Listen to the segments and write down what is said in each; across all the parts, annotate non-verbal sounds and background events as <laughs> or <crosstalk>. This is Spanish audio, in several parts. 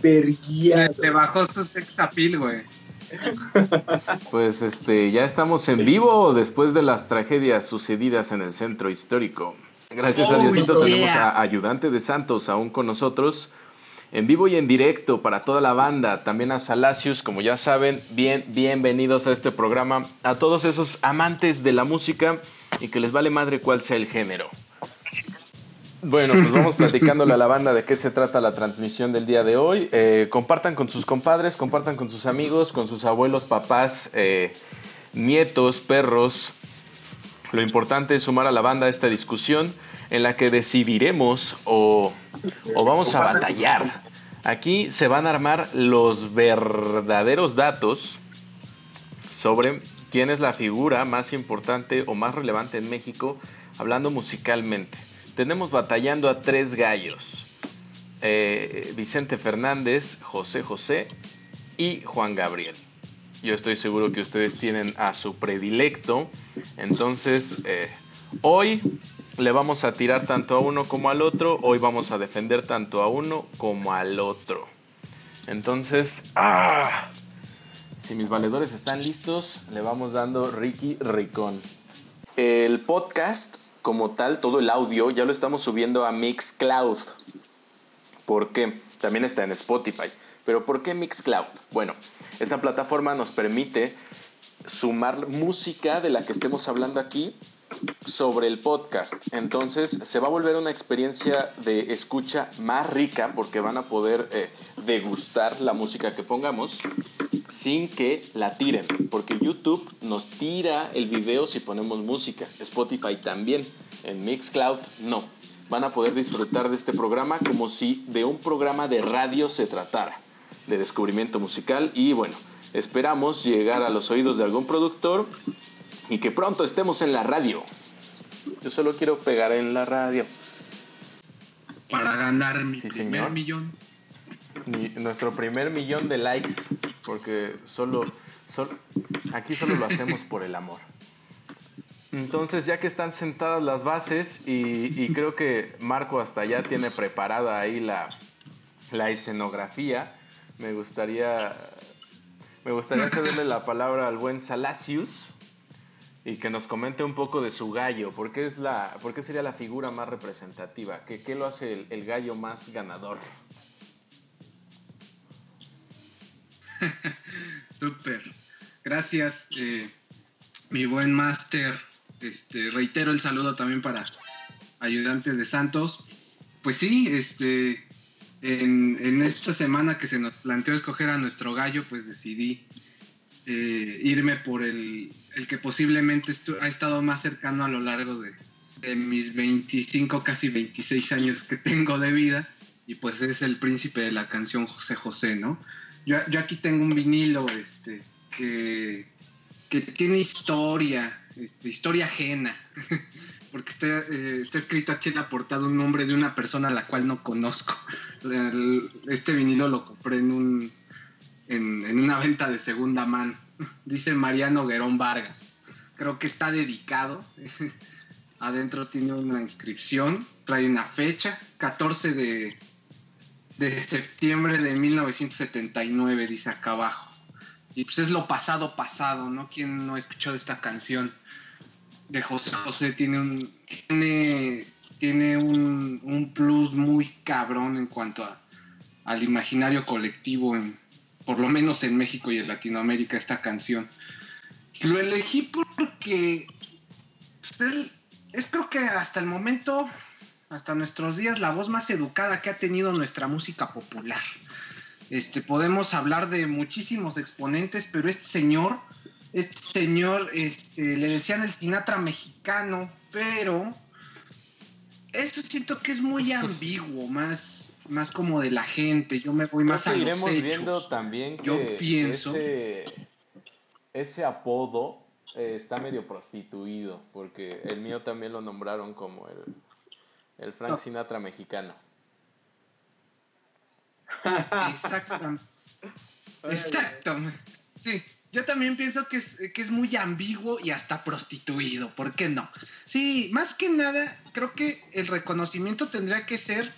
Te bajó su sex appeal, güey. Pues este, ya estamos en vivo después de las tragedias sucedidas en el centro histórico. Gracias a Diosito tenemos a Ayudante de Santos aún con nosotros. En vivo y en directo para toda la banda, también a Salacius, como ya saben, bien, bienvenidos a este programa, a todos esos amantes de la música y que les vale madre cuál sea el género. Bueno, pues vamos <laughs> platicándole a la banda de qué se trata la transmisión del día de hoy. Eh, compartan con sus compadres, compartan con sus amigos, con sus abuelos, papás, eh, nietos, perros. Lo importante es sumar a la banda a esta discusión en la que decidiremos o, o vamos a batallar. Aquí se van a armar los verdaderos datos sobre quién es la figura más importante o más relevante en México hablando musicalmente tenemos batallando a tres gallos. Eh, Vicente Fernández, José José y Juan Gabriel. Yo estoy seguro que ustedes tienen a su predilecto. Entonces, eh, hoy le vamos a tirar tanto a uno como al otro. Hoy vamos a defender tanto a uno como al otro. Entonces, ¡ah! si mis valedores están listos, le vamos dando Ricky Ricón. El podcast como tal, todo el audio, ya lo estamos subiendo a Mixcloud. ¿Por qué? También está en Spotify. Pero ¿por qué Mixcloud? Bueno, esa plataforma nos permite sumar música de la que estemos hablando aquí sobre el podcast. Entonces se va a volver una experiencia de escucha más rica porque van a poder eh, degustar la música que pongamos sin que la tiren. Porque YouTube nos tira el video si ponemos música. Spotify también. En Mixcloud no. Van a poder disfrutar de este programa como si de un programa de radio se tratara. De descubrimiento musical y bueno, esperamos llegar a los oídos de algún productor y que pronto estemos en la radio. Yo solo quiero pegar en la radio. Para ganar mi primer millón. nuestro primer millón de likes, porque solo, aquí solo lo hacemos por el amor. Entonces, ya que están sentadas las bases y, creo que Marco hasta ya tiene preparada ahí la, la escenografía, me gustaría, me gustaría cederle la palabra al buen Salacius y que nos comente un poco de su gallo. ¿Por qué, es la, por sería la figura más representativa? ¿Qué, qué lo hace el, gallo más ganador? <laughs> Súper. Gracias, eh, mi buen máster. Este, reitero el saludo también para ayudantes de Santos. Pues sí, este, en, en, esta semana que se nos planteó escoger a nuestro gallo, pues decidí eh, irme por el, el que posiblemente ha estado más cercano a lo largo de, mis 25, casi 26 años que tengo de vida, y pues es el príncipe de la canción José José, ¿no? Yo, aquí tengo un vinilo este, que, que tiene historia, este, historia ajena, <laughs> porque está, eh, está, escrito aquí en la portada un nombre de una persona a la cual no conozco. <laughs> este vinilo lo compré en, un, en una venta de segunda mano dice Mariano Guerón Vargas. Creo que está dedicado. <laughs> Adentro tiene una inscripción, trae una fecha, 14 de, de septiembre de 1979, dice acá abajo. Y pues es lo pasado pasado, ¿no? ¿Quién no ha escuchado esta canción de José José? Tiene un, tiene, tiene un, un plus muy cabrón en cuanto a, al imaginario colectivo en, por lo menos en México y en Latinoamérica, esta canción. Lo elegí porque pues, es creo que hasta el momento, hasta nuestros días, la voz más educada que ha tenido nuestra música popular. Este, podemos hablar de muchísimos exponentes, pero este señor, este señor, este, le decían el Sinatra mexicano, pero eso siento que es muy <laughs> ambiguo, más más como de la gente, yo me voy más a iremos viendo también que yo pienso ese, apodo eh, está medio prostituido, porque el mío también lo nombraron como el, el Frank Sinatra mexicano. Exactamente. <laughs> Exactamente. Sí, yo también pienso que es, que es muy ambiguo y hasta prostituido, ¿por qué no? Sí, más que nada, creo que el reconocimiento tendría que ser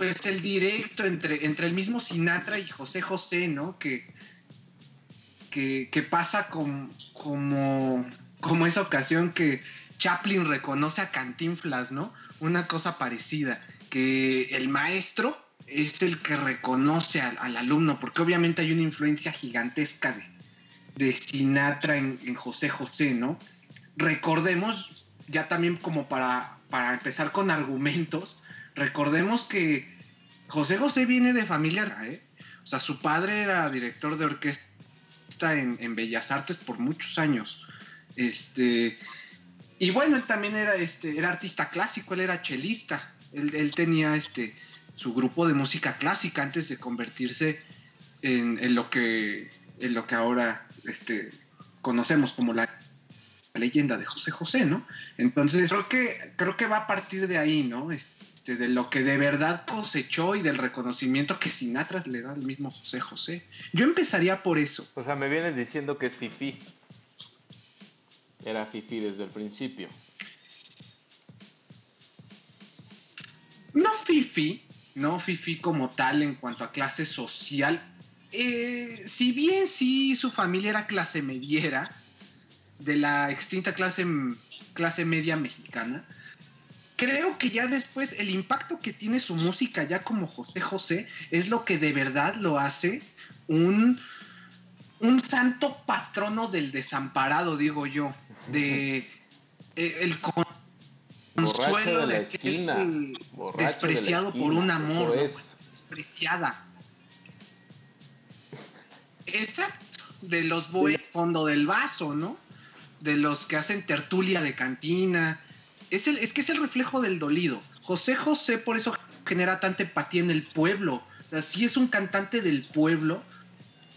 pues el directo entre, entre el mismo Sinatra y José José, ¿no? Que, que, pasa como, como esa ocasión que Chaplin reconoce a Cantinflas, ¿no? Una cosa parecida, que el maestro es el que reconoce al, alumno, porque obviamente hay una influencia gigantesca de, de Sinatra en, José José, ¿no? Recordemos, ya también como para, para empezar con argumentos, recordemos que José José viene de familia, ¿eh? O sea, su padre era director de orquesta en, Bellas Artes por muchos años. Este, y bueno, él también era, este, era artista clásico, él era chelista. Él, tenía este, su grupo de música clásica antes de convertirse en, lo, que, en lo que ahora este, conocemos como la leyenda de José José, ¿no? Entonces creo que, creo que va a partir de ahí, ¿no? De lo que de verdad cosechó y del reconocimiento que Sinatra le da al mismo José José. Yo empezaría por eso. O sea, me vienes diciendo que es Fifi. Era Fifi desde el principio. No Fifi, no Fifi como tal en cuanto a clase social. Eh, si bien sí su familia era clase mediera, de la extinta clase, clase media mexicana, creo que ya después el impacto que tiene su música ya como José José es lo que de verdad lo hace un, un santo patrono del desamparado, digo yo, de eh, el consuelo de la esquina, despreciado por un amor, despreciada. Esa de los voy fondo del vaso, ¿no? De los que hacen tertulia de cantina, es, el, es que es el reflejo del dolido. José José por eso genera tanta empatía en el pueblo. O sea, sí es un cantante del pueblo,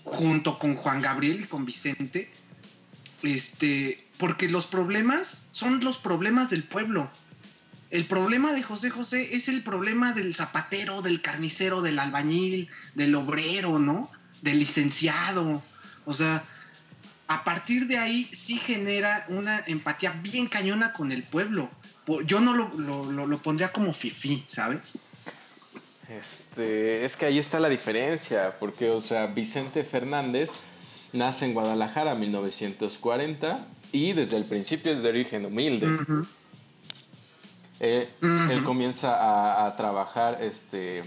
junto con Juan Gabriel y con Vicente. Este, porque los problemas son los problemas del pueblo. El problema de José José es el problema del zapatero, del carnicero, del albañil, del obrero, ¿no? Del licenciado. O sea, a partir de ahí sí genera una empatía bien cañona con el pueblo yo no lo, pondría como fifi, ¿sabes? Este, es que ahí está la diferencia, porque, o sea, Vicente Fernández nace en Guadalajara en 1940 y desde el principio es de origen humilde. Eh, él comienza a, trabajar este,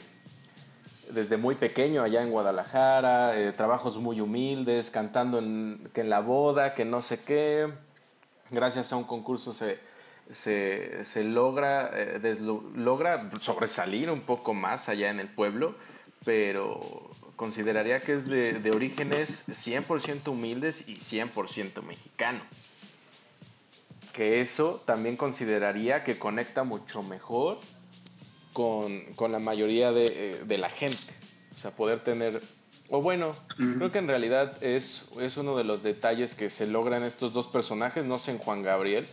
desde muy pequeño allá en Guadalajara, eh, trabajos muy humildes, cantando que en la boda, que no sé qué. Gracias a un concurso se, se, logra, eh, logra sobresalir un poco más allá en el pueblo, pero consideraría que es de, de orígenes 100% humildes y 100% mexicano. Que eso también consideraría que conecta mucho mejor con, la mayoría de, de, la gente. O sea, poder tener... O bueno, creo que en realidad es, es uno de los detalles que se logran estos dos personajes, no sé en Juan Gabriel,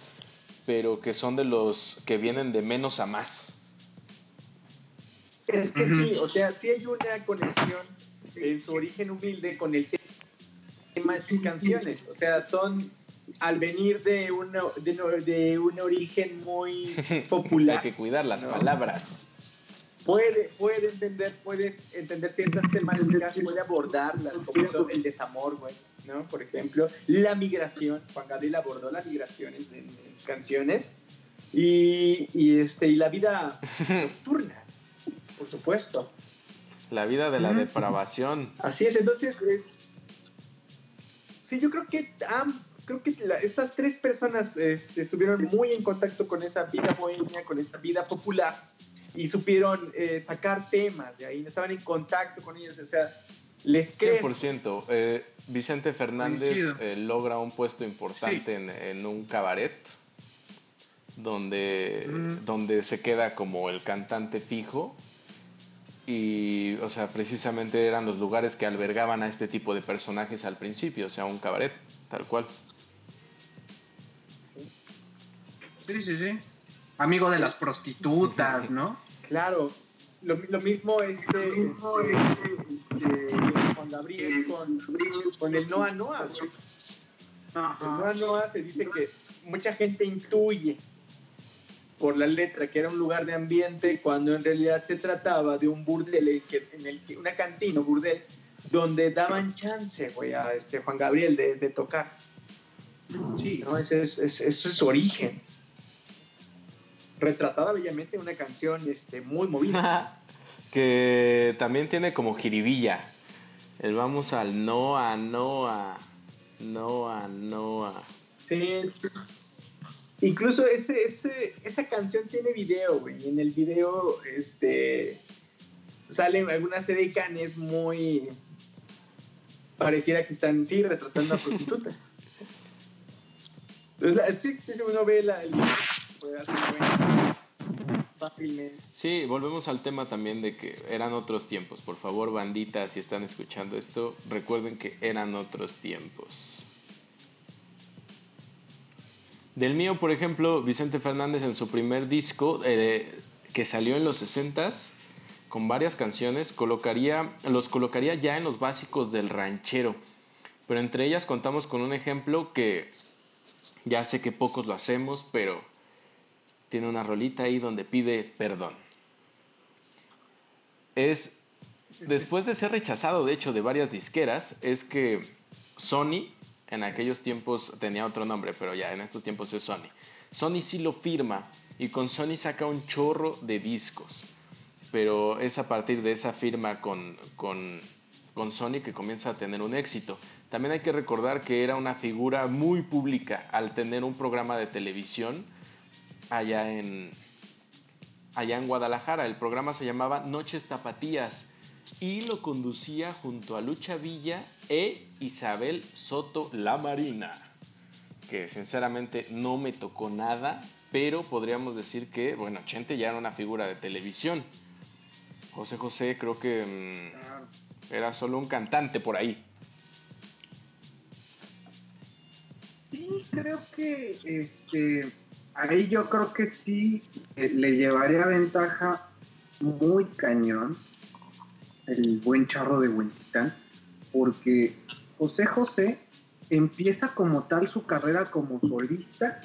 pero que son de los que vienen de menos a más. Es que sí, o sea, sí hay una conexión en su origen humilde con el tema de sus canciones. O sea, son al venir de, una, de, un origen muy <laughs> popular. hay que cuidar las palabras puede, puede entender, puedes entender ciertas temáticas, puede abordarlas, como son el desamor, güey, ¿no? Por ejemplo, la migración. Juan Gabriel abordó la migración en, sus canciones. Y, y, este, y la vida nocturna, por supuesto. La vida de la depravación. Así es, entonces es... Sí, yo creo que creo que estas tres personas este, estuvieron muy en contacto con esa vida bohemia, con esa vida popular y supieron eh, sacar temas de ahí, estaban en contacto con ellos, o sea, les 100%. Eh, Vicente Fernández eh, logra un puesto importante en, un cabaret donde, mm. donde se queda como el cantante fijo y, o sea, precisamente eran los lugares que albergaban a este tipo de personajes al principio, o sea, un cabaret, tal cual. Sí, sí, sí amigo de las prostitutas, ¿no? Claro, lo, mismo este, este, Juan Gabriel con, con el Noa Noa. El Noa Noa se dice que mucha gente intuye por la letra que era un lugar de ambiente cuando en realidad se trataba de un burdel en el que una cantina, burdel, donde daban chance, güey, a este Juan Gabriel de, tocar. Sí, ¿no? Ese es, eso es su origen. Retratada bellamente una canción este, muy movida. <laughs> que también tiene como jiribilla. El vamos al Noa, Noa, Noa, Noa. Sí, incluso ese, ese, esa canción tiene video, güey. En el video, este, salen algunas edecanes muy, pareciera que están, sí, retratando a <laughs> prostitutas. Entonces, sí, sí, uno ve la, el puede hacer fácilmente. Sí, volvemos al tema también de que eran otros tiempos. Por favor, bandita, si están escuchando esto, recuerden que eran otros tiempos. Del mío, por ejemplo, Vicente Fernández en su primer disco, eh, que salió en los 60s, con varias canciones, colocaría, los colocaría ya en los básicos del ranchero. Pero entre ellas contamos con un ejemplo que ya sé que pocos lo hacemos, pero tiene una rolita ahí donde pide perdón. Es, después de ser rechazado, de hecho, de varias disqueras, es que Sony, en aquellos tiempos tenía otro nombre, pero ya en estos tiempos es Sony. Sony sí lo firma y con Sony saca un chorro de discos pero es a partir de esa firma con, con, con Sony que comienza a tener un éxito. También hay que recordar que era una figura muy pública al tener un programa de televisión allá en, allá en Guadalajara. El programa se llamaba Noches Tapatías y lo conducía junto a Lucha Villa e Isabel Soto La Marina, que sinceramente no me tocó nada, pero podríamos decir que, bueno, Chente ya era una figura de televisión. José José creo que mm, era solo un cantante por ahí. Sí, creo que este, ahí yo creo que sí eh, le llevaría ventaja muy cañón el buen charro de Huentitán, porque José José empieza como tal su carrera como solista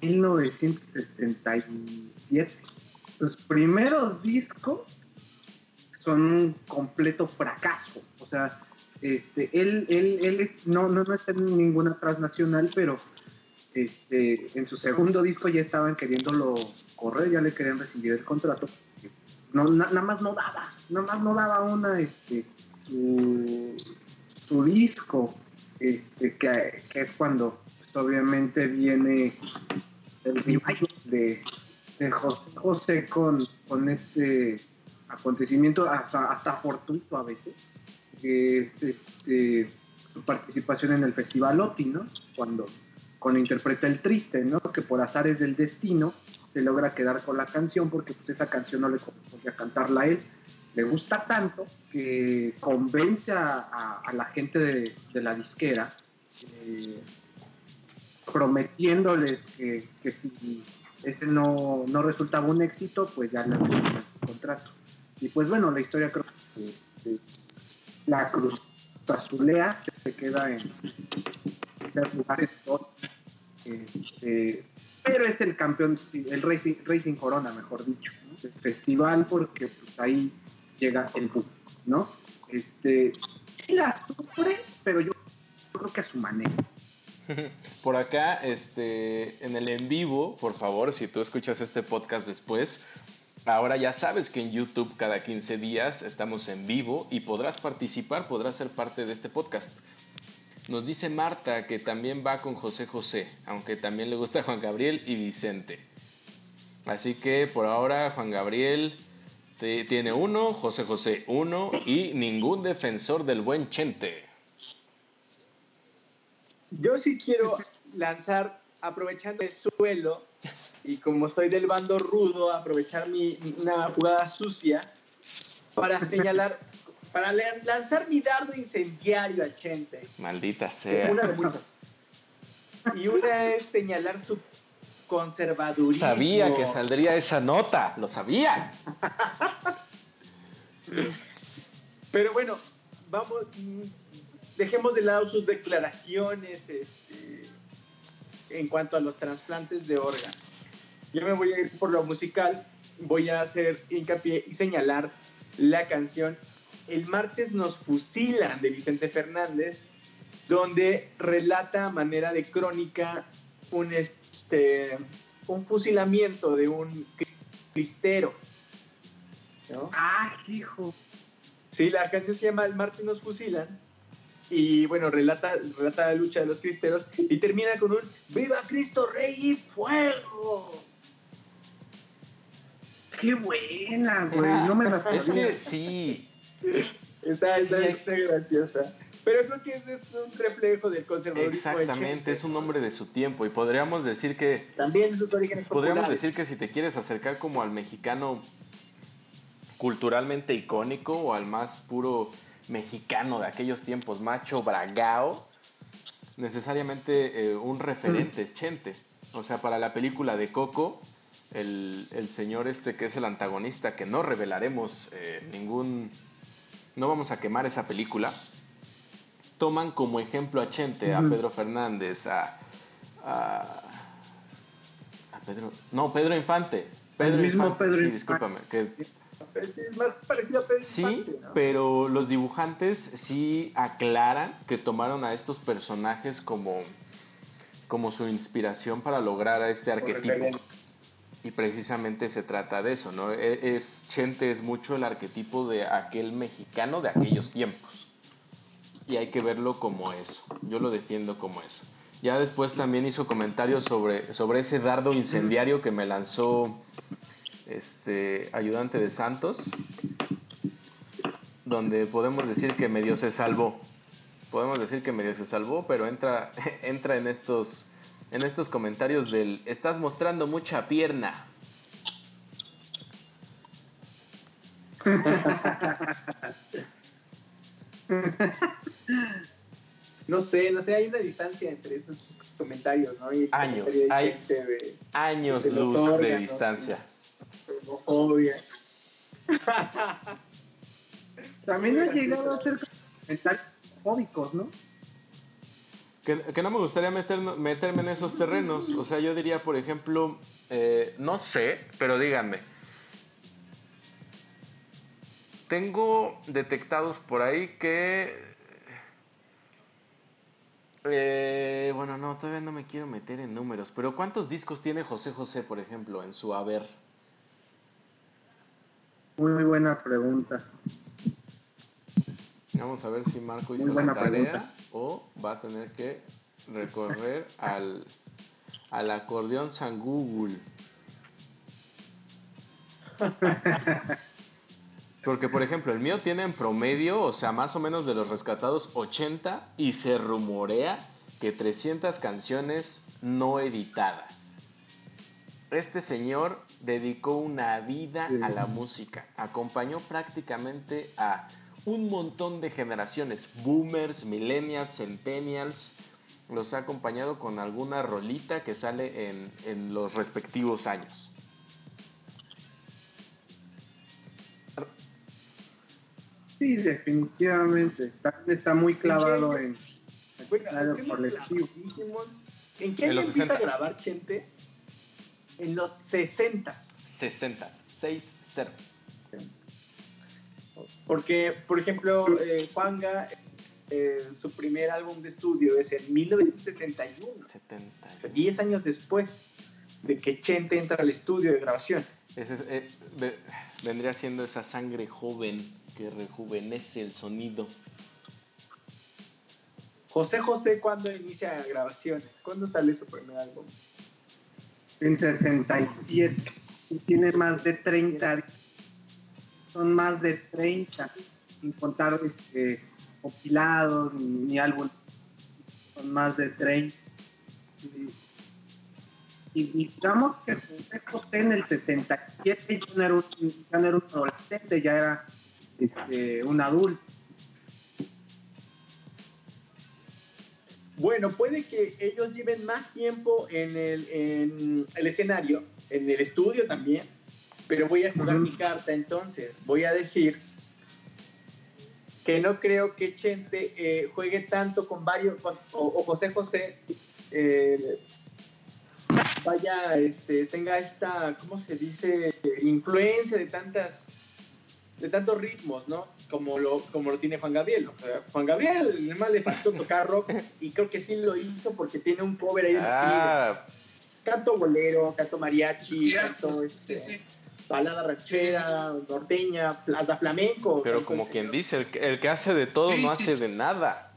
en 1977. Los primeros discos son un completo fracaso. O sea, este, él, él, él no, no, no está en ninguna transnacional, pero este, en su segundo disco ya estaban queriéndolo correr, ya le querían recibir el contrato. No, nada más no daba, nada más no daba una, este, su, disco, este, que, es cuando pues, obviamente viene el revival de, de José, José con, con este acontecimiento hasta, hasta fortuito a veces, que es este, su participación en el Festival OTI, ¿no? Cuando, cuando interpreta El Triste, ¿no? Que por azares del destino se logra quedar con la canción porque pues, esa canción no le correspondía cantarla a él. Le gusta tanto que convence a, la gente de, la disquera eh, prometiéndoles que, que, si ese no, no resultaba un éxito, pues ya le el contrato. Y pues bueno, la historia creo que la Cruz Azulea se queda en lugares este, pero es el campeón, el Racing, Racing Corona, mejor dicho, el festival porque pues ahí llega el público, ¿no? Este, la sufre, pero yo creo que a su manera. <laughs> Por acá, este, en el en vivo, por favor, si tú escuchas este podcast después, Ahora ya sabes que en YouTube cada 15 días estamos en vivo y podrás participar, podrás ser parte de este podcast. Nos dice Marta que también va con José José, aunque también le gusta Juan Gabriel y Vicente. Así que por ahora Juan Gabriel tiene uno, José José uno y ningún defensor del buen Chente. Yo sí quiero lanzar, aprovechando el suelo, y como soy del bando rudo, aprovechar mi, una jugada sucia para señalar, para lanzar mi dardo incendiario a Chente. Maldita sea. y una es señalar su conservadurismo. Sabía que saldría esa nota, lo sabía. Pero bueno, vamos, dejemos de lado sus declaraciones este, en cuanto a los trasplantes de órganos. Yo me voy a ir por lo musical, voy a hacer hincapié y señalar la canción El martes nos fusilan de Vicente Fernández, donde relata a manera de crónica un, este, un fusilamiento de un cristero. Ah, hijo. Sí, la canción se llama El martes nos fusilan y bueno, relata, relata la lucha de los cristeros y termina con un ¡Viva Cristo Rey y Fuego! ¡Qué buena, güey! No me <laughs> la Es que sí. Está, está, graciosa. Pero creo que ese es un reflejo del conservadurismo. Exactamente, es un hombre de su tiempo y podríamos decir que... También sus orígenes Podríamos decir que si te quieres acercar como al mexicano culturalmente icónico o al más puro mexicano de aquellos tiempos, macho bragao, necesariamente eh, un referente es Chente. O sea, para la película de Coco, el, señor este que es el antagonista, que no revelaremos eh, ningún... No vamos a quemar esa película. Toman como ejemplo a Chente, a Pedro Fernández, a, a, Pedro... No, Pedro Infante. Pedro Infante, sí, discúlpame. Que, es más parecido a Pedro Sí, pero los dibujantes sí aclaran que tomaron a estos personajes como, como su inspiración para lograr a este arquetipo. Y precisamente se trata de eso, ¿no? E, es, Chente es mucho el arquetipo de aquel mexicano de aquellos tiempos. Y hay que verlo como eso. Yo lo defiendo como eso. Ya después también hizo comentarios sobre, sobre ese dardo incendiario que me lanzó este, ayudante de Santos, donde podemos decir que medio se salvó. Podemos decir que medio se salvó, pero entra, <laughs> entra en, estos, en estos comentarios del estás mostrando mucha pierna. <laughs> No sé, no sé, hay una distancia entre esos comentarios, ¿no? años, hay años luz de distancia. Obvio. También ha llegado a ser comentarios fóbicos, ¿no? Que, no me gustaría meter, meterme en esos terrenos. O sea, yo diría, por ejemplo, eh, no sé, pero díganme. Tengo detectados por ahí que... Eh, bueno, no, todavía no me quiero meter en números, pero ¿cuántos discos tiene José José, por ejemplo, en su haber? Muy buena pregunta. Vamos a ver si Marco hizo la tarea o va a tener que recorrer <laughs> al, al acordeón San Google. Porque, por ejemplo, el mío tiene en promedio, o sea, más o menos de los rescatados, 80 y se rumorea que 300 canciones no editadas. Este señor dedicó una vida a la música. Acompañó prácticamente a un montón de generaciones, boomers, millennials, centennials. Los ha acompañado con alguna rolita que sale en, los respectivos años. Sí, definitivamente. Está, muy clavado en el colectivo. ¿En qué año empieza a grabar Chente? en los 60. 60, 6-0. Porque, por ejemplo, eh, Juanga, eh, su primer álbum de estudio es en 1971. 70. 10 años después de que Chente entra al estudio de grabación. Ese eh, vendría siendo esa sangre joven que rejuvenece el sonido. José José, ¿cuándo inicia grabaciones? ¿Cuándo sale su primer álbum? en 67 y tiene más de 30 son más de 30 sin contar este, compilados ni, álbumes. Son más de 30 y, digamos que José en el 67 ya no era un, ya no era un adolescente ya era este, un adulto. Bueno, puede que ellos lleven más tiempo en el, escenario, en el estudio también, pero voy a jugar mi carta entonces. Voy a decir que no creo que Chente eh, juegue tanto con varios, o, José José, eh, vaya, este, tenga esta, ¿cómo se dice? Influencia de tantas, de tantos ritmos, ¿no? Como lo, como lo tiene Juan Gabriel. Juan Gabriel, además le faltó tocar rock y creo que sí lo hizo porque tiene un cover ahí de ah. Canto bolero, canto mariachi, canto este, balada ranchera, norteña, plaza flamenco. Pero como quien dice, el, que hace de todo no hace de nada.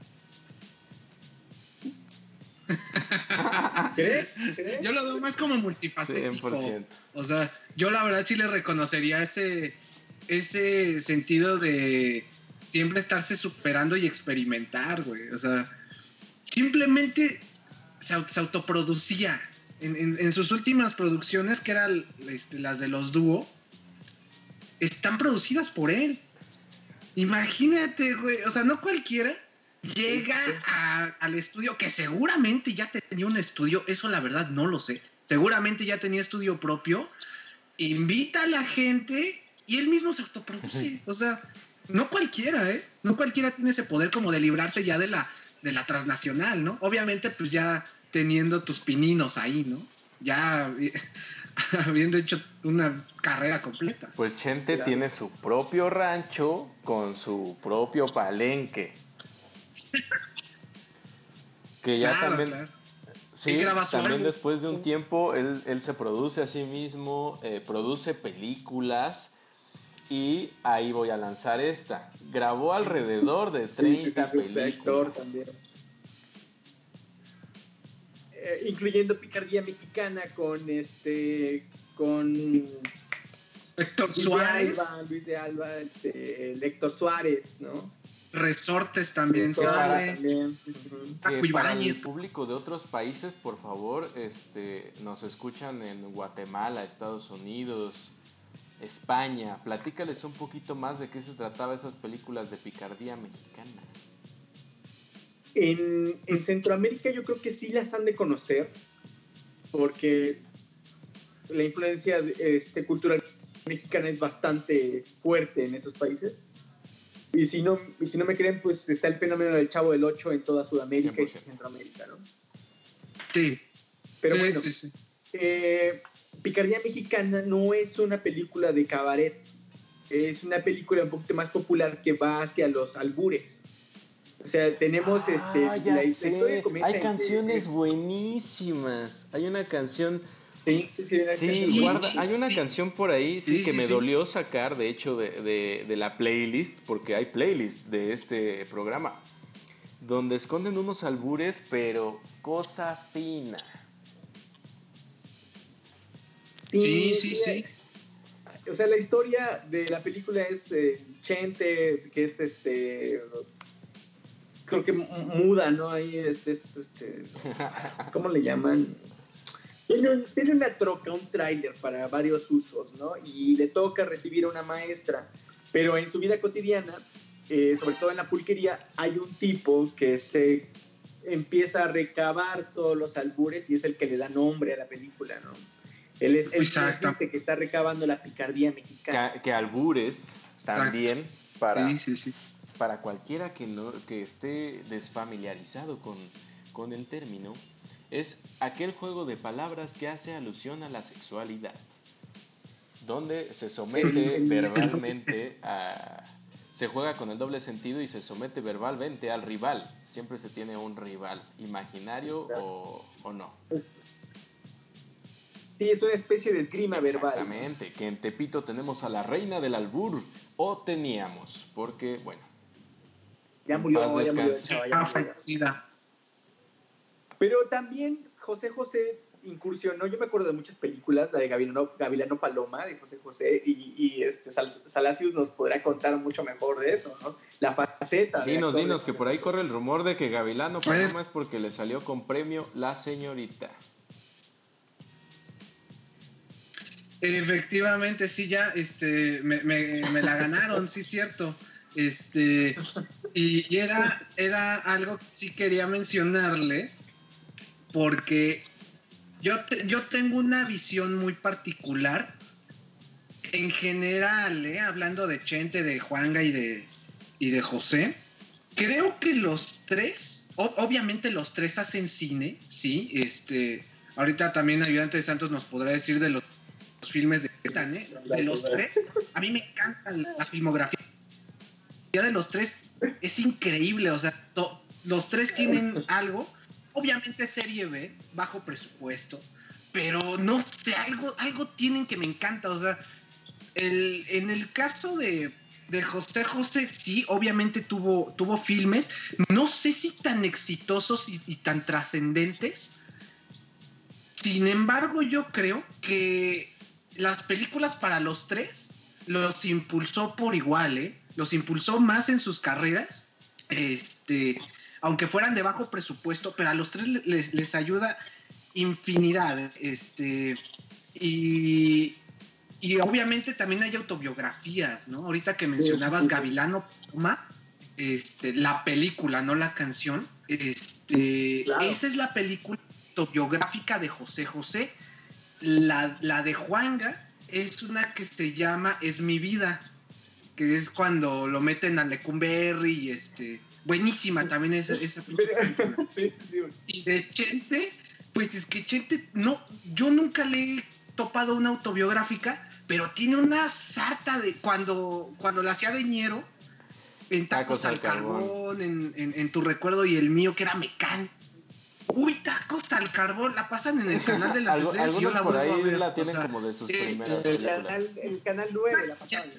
<laughs> ¿Crees? Yo lo veo más como multifacético. O sea, yo la verdad sí le reconocería ese, ese sentido de siempre estarse superando y experimentar, güey. O sea, simplemente se, autoproducía. En, sus últimas producciones, que eran este, las de los dúo, están producidas por él. Imagínate, güey. O sea, no cualquiera llega al estudio, que seguramente ya tenía un estudio, eso la verdad no lo sé, seguramente ya tenía estudio propio, invita a la gente y él mismo se autoproduce, o sea, no cualquiera, ¿eh? No cualquiera tiene ese poder como de librarse ya de la, de la transnacional, ¿no? Obviamente pues ya teniendo tus pininos ahí, ¿no? Ya <laughs> habiendo hecho una carrera completa. Pues Chente tiene su propio rancho con su propio palenque <laughs> que ya también... Sí, también después de un tiempo él, se produce a sí mismo, eh, produce películas y ahí voy a lanzar esta. Grabó alrededor de 30 películas. Eh, incluyendo Picardía Mexicana con este con Héctor Suárez. Luis de Alba, este, Héctor Suárez, ¿no? Resortes también sale. para el público de otros países, por favor, este, nos escuchan en Guatemala, Estados Unidos, España. Platícales un poquito más de qué se trataba esas películas de picardía mexicana. En, en Centroamérica yo creo que sí las han de conocer, porque la influencia este, cultural mexicana es bastante fuerte en esos países y si no, si no me creen, pues está el fenómeno del Chavo del 8 en toda Sudamérica y Centroamérica, ¿no? Sí. Pero bueno, eh, Picardía Mexicana no es una película de cabaret, es una película un poquito más popular que va hacia los albures. O sea, tenemos ah, este. Ya sé. Hay canciones buenísimas. Hay una canción Sí, sí, guarda, hay una canción por ahí sí, que me dolió sacar, de hecho, de, la playlist, porque hay playlist de este programa, donde esconden unos albures, pero cosa fina. Sí, sí, sí. O sea, la historia de la película es eh, Chente, que es este creo que muda, ¿no? Ahí este, este ¿cómo le llaman? Tiene, una troca, un tráiler para varios usos, ¿no? Y le toca recibir a una maestra, pero en su vida cotidiana, eh, sobre todo en la pulquería, hay un tipo que se empieza a recabar todos los albures y es el que le da nombre a la película, ¿no? Él es el que está recabando la picardía mexicana. Que, albures también para, para cualquiera que, no, que esté desfamiliarizado con, con el término, es aquel juego de palabras que hace alusión a la sexualidad, donde se somete <laughs> verbalmente a... Se juega con el doble sentido y se somete verbalmente al rival. Siempre se tiene un rival, imaginario o, no. Sí, es una especie de esgrima verbal. Exactamente, que en Tepito tenemos a la reina del albur, o teníamos, porque, bueno. Ya murió, ya murió, ya pero también José José incursionó, yo me acuerdo de muchas películas, la de Gavilano, Paloma de José José, y, este Salacius nos podrá contar mucho mejor de eso, ¿no? La faceta. Dinos, dinos, que por ahí corre el rumor de que Gavilano pues Paloma es porque le salió con premio La Señorita. Efectivamente, sí, ya este, me, me la ganaron, sí, cierto. Este, y, era, era algo que sí quería mencionarles porque yo, yo tengo una visión muy particular. En general, ¿eh? hablando de Chente, de Juanga y de, y de José, creo que los tres, obviamente los tres hacen cine, sí, este, ahorita también Ayudante de Santos nos podrá decir de los, filmes de ¿eh? De los tres, a mí me encanta la, filmografía de los tres es increíble, o sea, los tres tienen <laughs> algo, obviamente serie B, bajo presupuesto, pero no sé, algo, algo tienen que me encanta, o sea, el, en el caso de, de José José, sí, obviamente tuvo, tuvo filmes, no sé si tan exitosos y, tan trascendentes. Sin embargo, yo creo que las películas para los tres los impulsó por igual, ¿eh? Los impulsó más en sus carreras. Este, aunque fueran de bajo presupuesto, pero a los tres les, les ayuda infinidad. Este, y, y obviamente también hay autobiografías, ¿no? Ahorita que mencionabas Gavilano Puma, este, la película, no la canción, este, esa es la película autobiográfica de José José. La, la de Juanga es una que se llama Es mi vida, que es cuando lo meten a Lecumberri y este, buenísima también esa, esa película. Y de Chente, pues es que Chente, no, yo nunca le he topado una autobiográfica, pero tiene una sarta de cuando, cuando la hacía de ñero, en tacos, al carbón, en, tu recuerdo y el mío que era mecánico. Uy, tacos al carbón, la pasan en el <laughs> canal de las Algo, estrellas. Algunos por ahí la tienen como de sus primeras el canal, el canal 9 la pasaban.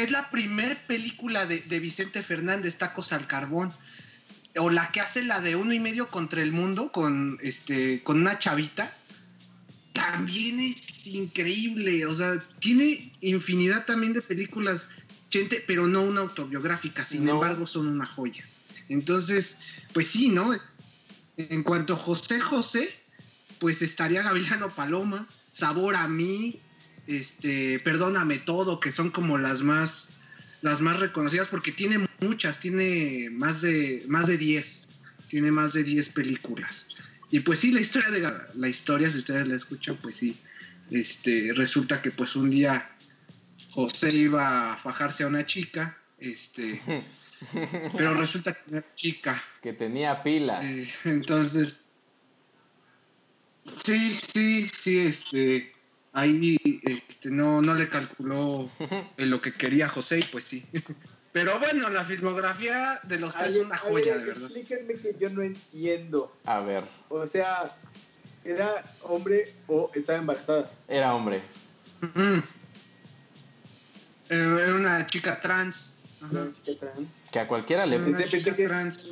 Es la primer película de, de, Vicente Fernández, Tacos al Carbón. O la que hace la de uno y medio contra el mundo con este con una chavita también es increíble. O sea, tiene infinidad también de películas, gente, pero no una autobiográfica. Sin embargo, son una joya. Entonces, pues sí, ¿no? En cuanto a José José, pues estaría Gavilano Paloma, Sabor a mí, este, Perdóname todo, que son como las más las más reconocidas porque tiene muchas, tiene más de más de 10, tiene más de 10 películas. Y pues sí, la historia de la, historia, si ustedes la escuchan, pues sí, este, resulta que pues un día José iba a fajarse a una chica, este, <laughs> pero resulta que era chica. Que tenía pilas. Eh, entonces, sí, sí, sí, este, ahí este, no, no le calculó en lo que quería José y pues sí. <laughs> Pero bueno, la filmografía de los tres es una joya, de verdad. Explíquenme que yo no entiendo. A ver. O sea, ¿era hombre o estaba embarazada? Era hombre. Era una chica trans. Una chica trans. Que a cualquiera le pensé, pensé que trans.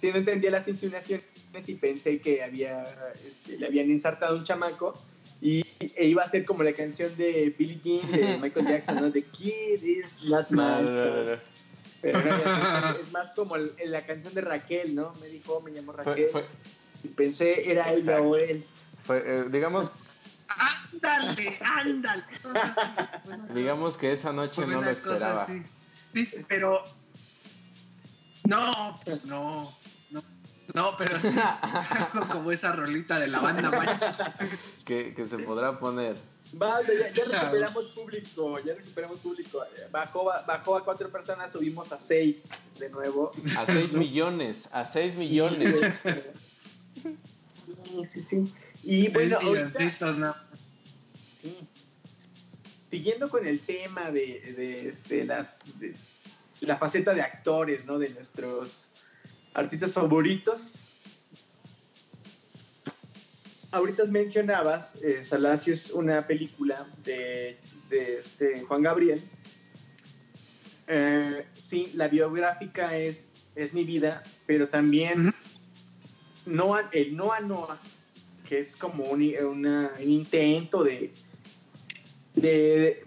sí, no entendía las insinuaciones y pensé que había, este, le habían insertado un chamaco y e iba a ser como la canción de Billie Jean de <laughs> Michael Jackson, ¿no? The Kid is not my Pero <laughs> es más como la canción de Raquel, ¿no? Me dijo, me llamo Raquel. Y pensé, era ella o él. Fue, eh, digamos. Ándale, ándale. <laughs> digamos que esa noche no lo esperaba. sí. sí, pero. No, pues no. No, pero sí, <laughs> como esa rolita de la banda mancha. Que, que se podrá poner. Vale, ya, recuperamos público, ya recuperamos público. Bajó, bajó a cuatro personas, subimos a seis de nuevo. A seis millones, a seis millones. Sí, sí, sí. Y bueno, ahorita, sí. Siguiendo con el tema de, de, este, las, de la faceta de actores, ¿no? De nuestros artistas favoritos. Ahorita mencionabas, eh, es una película de, este Juan Gabriel. Eh, sí, la biográfica es, es mi vida, pero también Noah, el Noah Noah, que es como un, intento de, de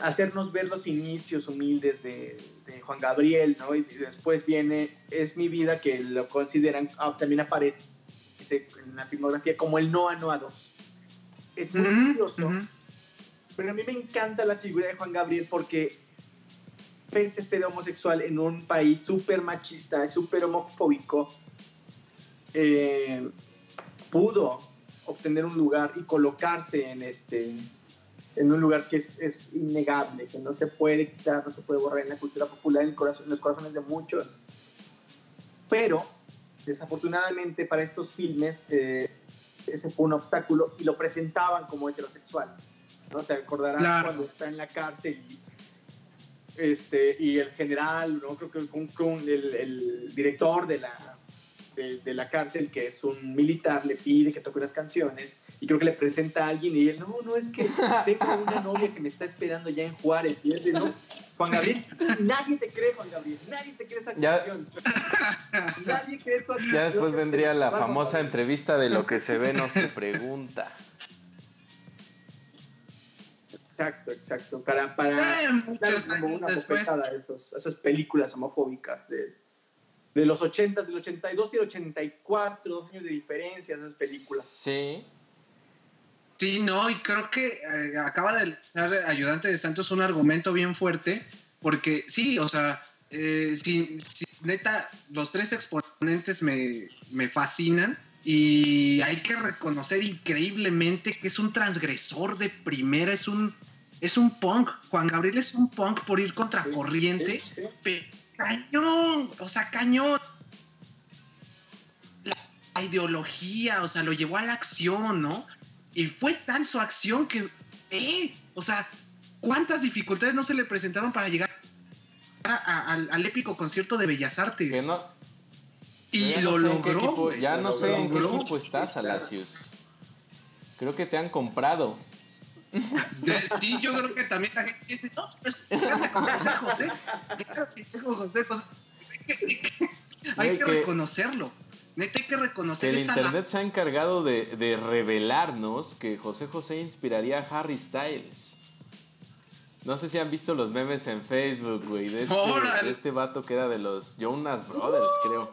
hacernos ver los inicios humildes de, Juan Gabriel, ¿no? Y después viene Es mi vida, que lo consideran, ah, también aparece en la filmografía como el Noa 2. Es muy curioso, pero a mí me encanta la figura de Juan Gabriel porque pese a ser homosexual en un país súper machista, súper homofóbico, eh, pudo obtener un lugar y colocarse en este en un lugar que es, innegable, que no se puede quitar, no se puede borrar en la cultura popular, en, los corazones de muchos. Pero desafortunadamente para estos filmes eh, ese fue un obstáculo y lo presentaban como heterosexual. ¿no? Te acordarás cuando está en la cárcel y, este, y el general, ¿no? creo que el, el director de la, de, la cárcel, que es un militar, le pide que toque unas canciones y creo que le presenta a alguien y él, no, no, es que tengo una novia que me está esperando ya en Juárez. Y él no, Juan Gabriel, nadie te cree, Juan Gabriel, nadie te cree esa canción. <laughs> nadie cree tu Ya después vendría la famosa entrevista de lo que se ve no se pregunta. Exacto, exacto. Para, para eh, como una después. a, esas películas homofóbicas de, de los 80, del 82 y el 84, dos años de diferencia en esas películas. Sí. Sí, no, y creo que eh, acaba de dar ayudante de Santos un argumento bien fuerte, porque sí, o sea, eh, si, neta, los tres exponentes me, me fascinan y hay que reconocer increíblemente que es un transgresor de primera, es un, es un punk. Juan Gabriel es un punk por ir contracorriente, corriente cañón, o sea, cañón. La ideología, o sea, lo llevó a la acción, ¿no? Y fue tal su acción que, eh, o sea, ¿cuántas dificultades no se le presentaron para llegar al, épico concierto de Bellas Artes? Que no. Y lo logró. ya no sé en qué equipo estás, Alacius. Creo que te han comprado. sí, yo creo que también la gente dice, no, pues, José José. José José. Hay que, reconocerlo. Neta, hay que reconocer El internet se ha encargado de, de, revelarnos que José José inspiraría a Harry Styles. No sé si han visto los memes en Facebook, güey, de, este, de este vato que era de los Jonas Brothers, creo.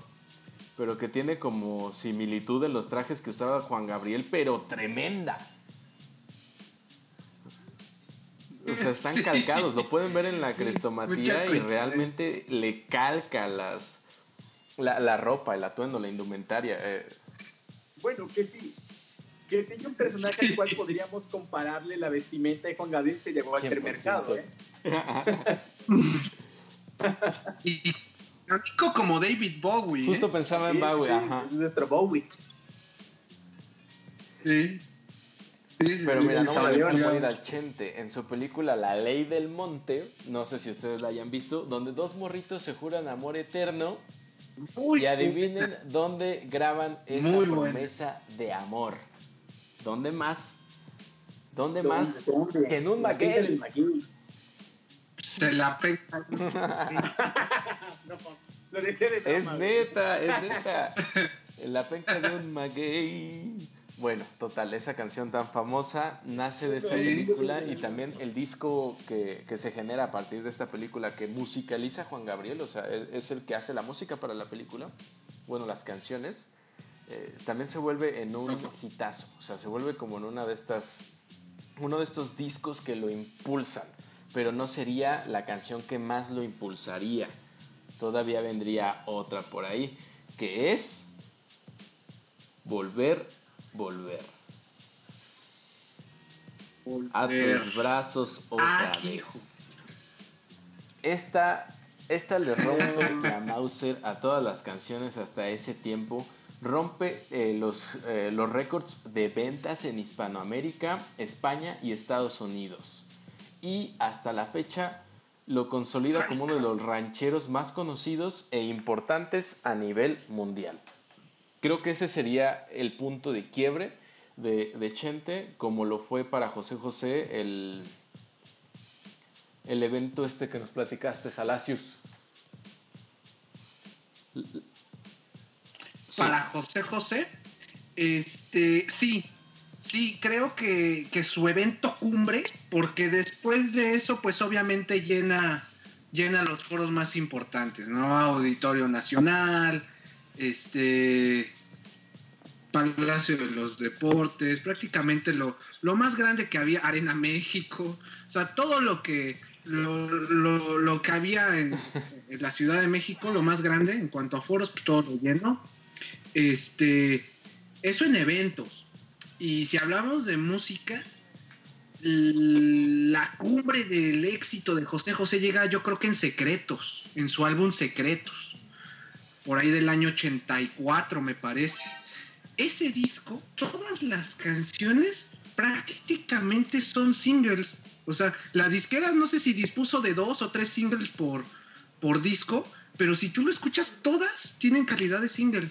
Pero que tiene como similitud en los trajes que usaba Juan Gabriel, pero tremenda. O sea, están <laughs> calcados, lo pueden ver en la crestomatía y realmente le calca las la, ropa, el atuendo, la indumentaria. Eh. Bueno, que sí. Que si un personaje al cual podríamos compararle la vestimenta de Juan Gabriel se llegó al mercado, ¿eh? <laughs> y, como David Bowie. Justo ¿eh? pensaba en Bowie, ajá. Es nuestro Bowie. Sí. Pero mira, no me voy ir al Chente. En su película La Ley del Monte, no sé si ustedes la hayan visto, donde dos morritos se juran amor eterno. Y adivinen dónde graban esa promesa de amor. ¿Dónde más? ¿Dónde, más que en un maguey? Se la pega. <laughs> no, lo decía de Es neta, es neta. En <laughs> la penca de un maguey. Bueno, total, esa canción tan famosa nace de esta película y también el disco que, se genera a partir de esta película que musicaliza Juan Gabriel, o sea, es el que hace la música para la película, bueno, las canciones, eh, también se vuelve en un hitazo, o sea, se vuelve como en una de estas, uno de estos discos que lo impulsan, pero no sería la canción que más lo impulsaría, todavía vendría otra por ahí, que es Volver volver. A tus brazos otra vez. Esta, esta le rompe <laughs> la Mauser a todas las canciones hasta ese tiempo. Rompe eh, los, eh, los récords de ventas en Hispanoamérica, España y Estados Unidos. Y hasta la fecha lo consolida como uno de los rancheros más conocidos e importantes a nivel mundial. Creo que ese sería el punto de quiebre de, Chente, como lo fue para José José el, el evento este que nos platicaste, Salacius. Para José José, este, sí, sí, creo que, que, su evento cumbre, porque después de eso, pues obviamente llena, llena los foros más importantes, ¿no? Auditorio Nacional, este Palacio de los Deportes, prácticamente lo, lo más grande que había, Arena México, o sea, todo lo que, lo, que había en, la Ciudad de México, lo más grande en cuanto a foros, pues todo lo lleno. Este, eso en eventos. Y si hablamos de música, la cumbre del éxito de José José llega yo creo que en Secretos, en su álbum Secretos por ahí del año 84, me parece. Ese disco, todas las canciones prácticamente son singles. O sea, la disquera no sé si dispuso de dos o tres singles por, por disco, pero si tú lo escuchas, todas tienen calidad de single.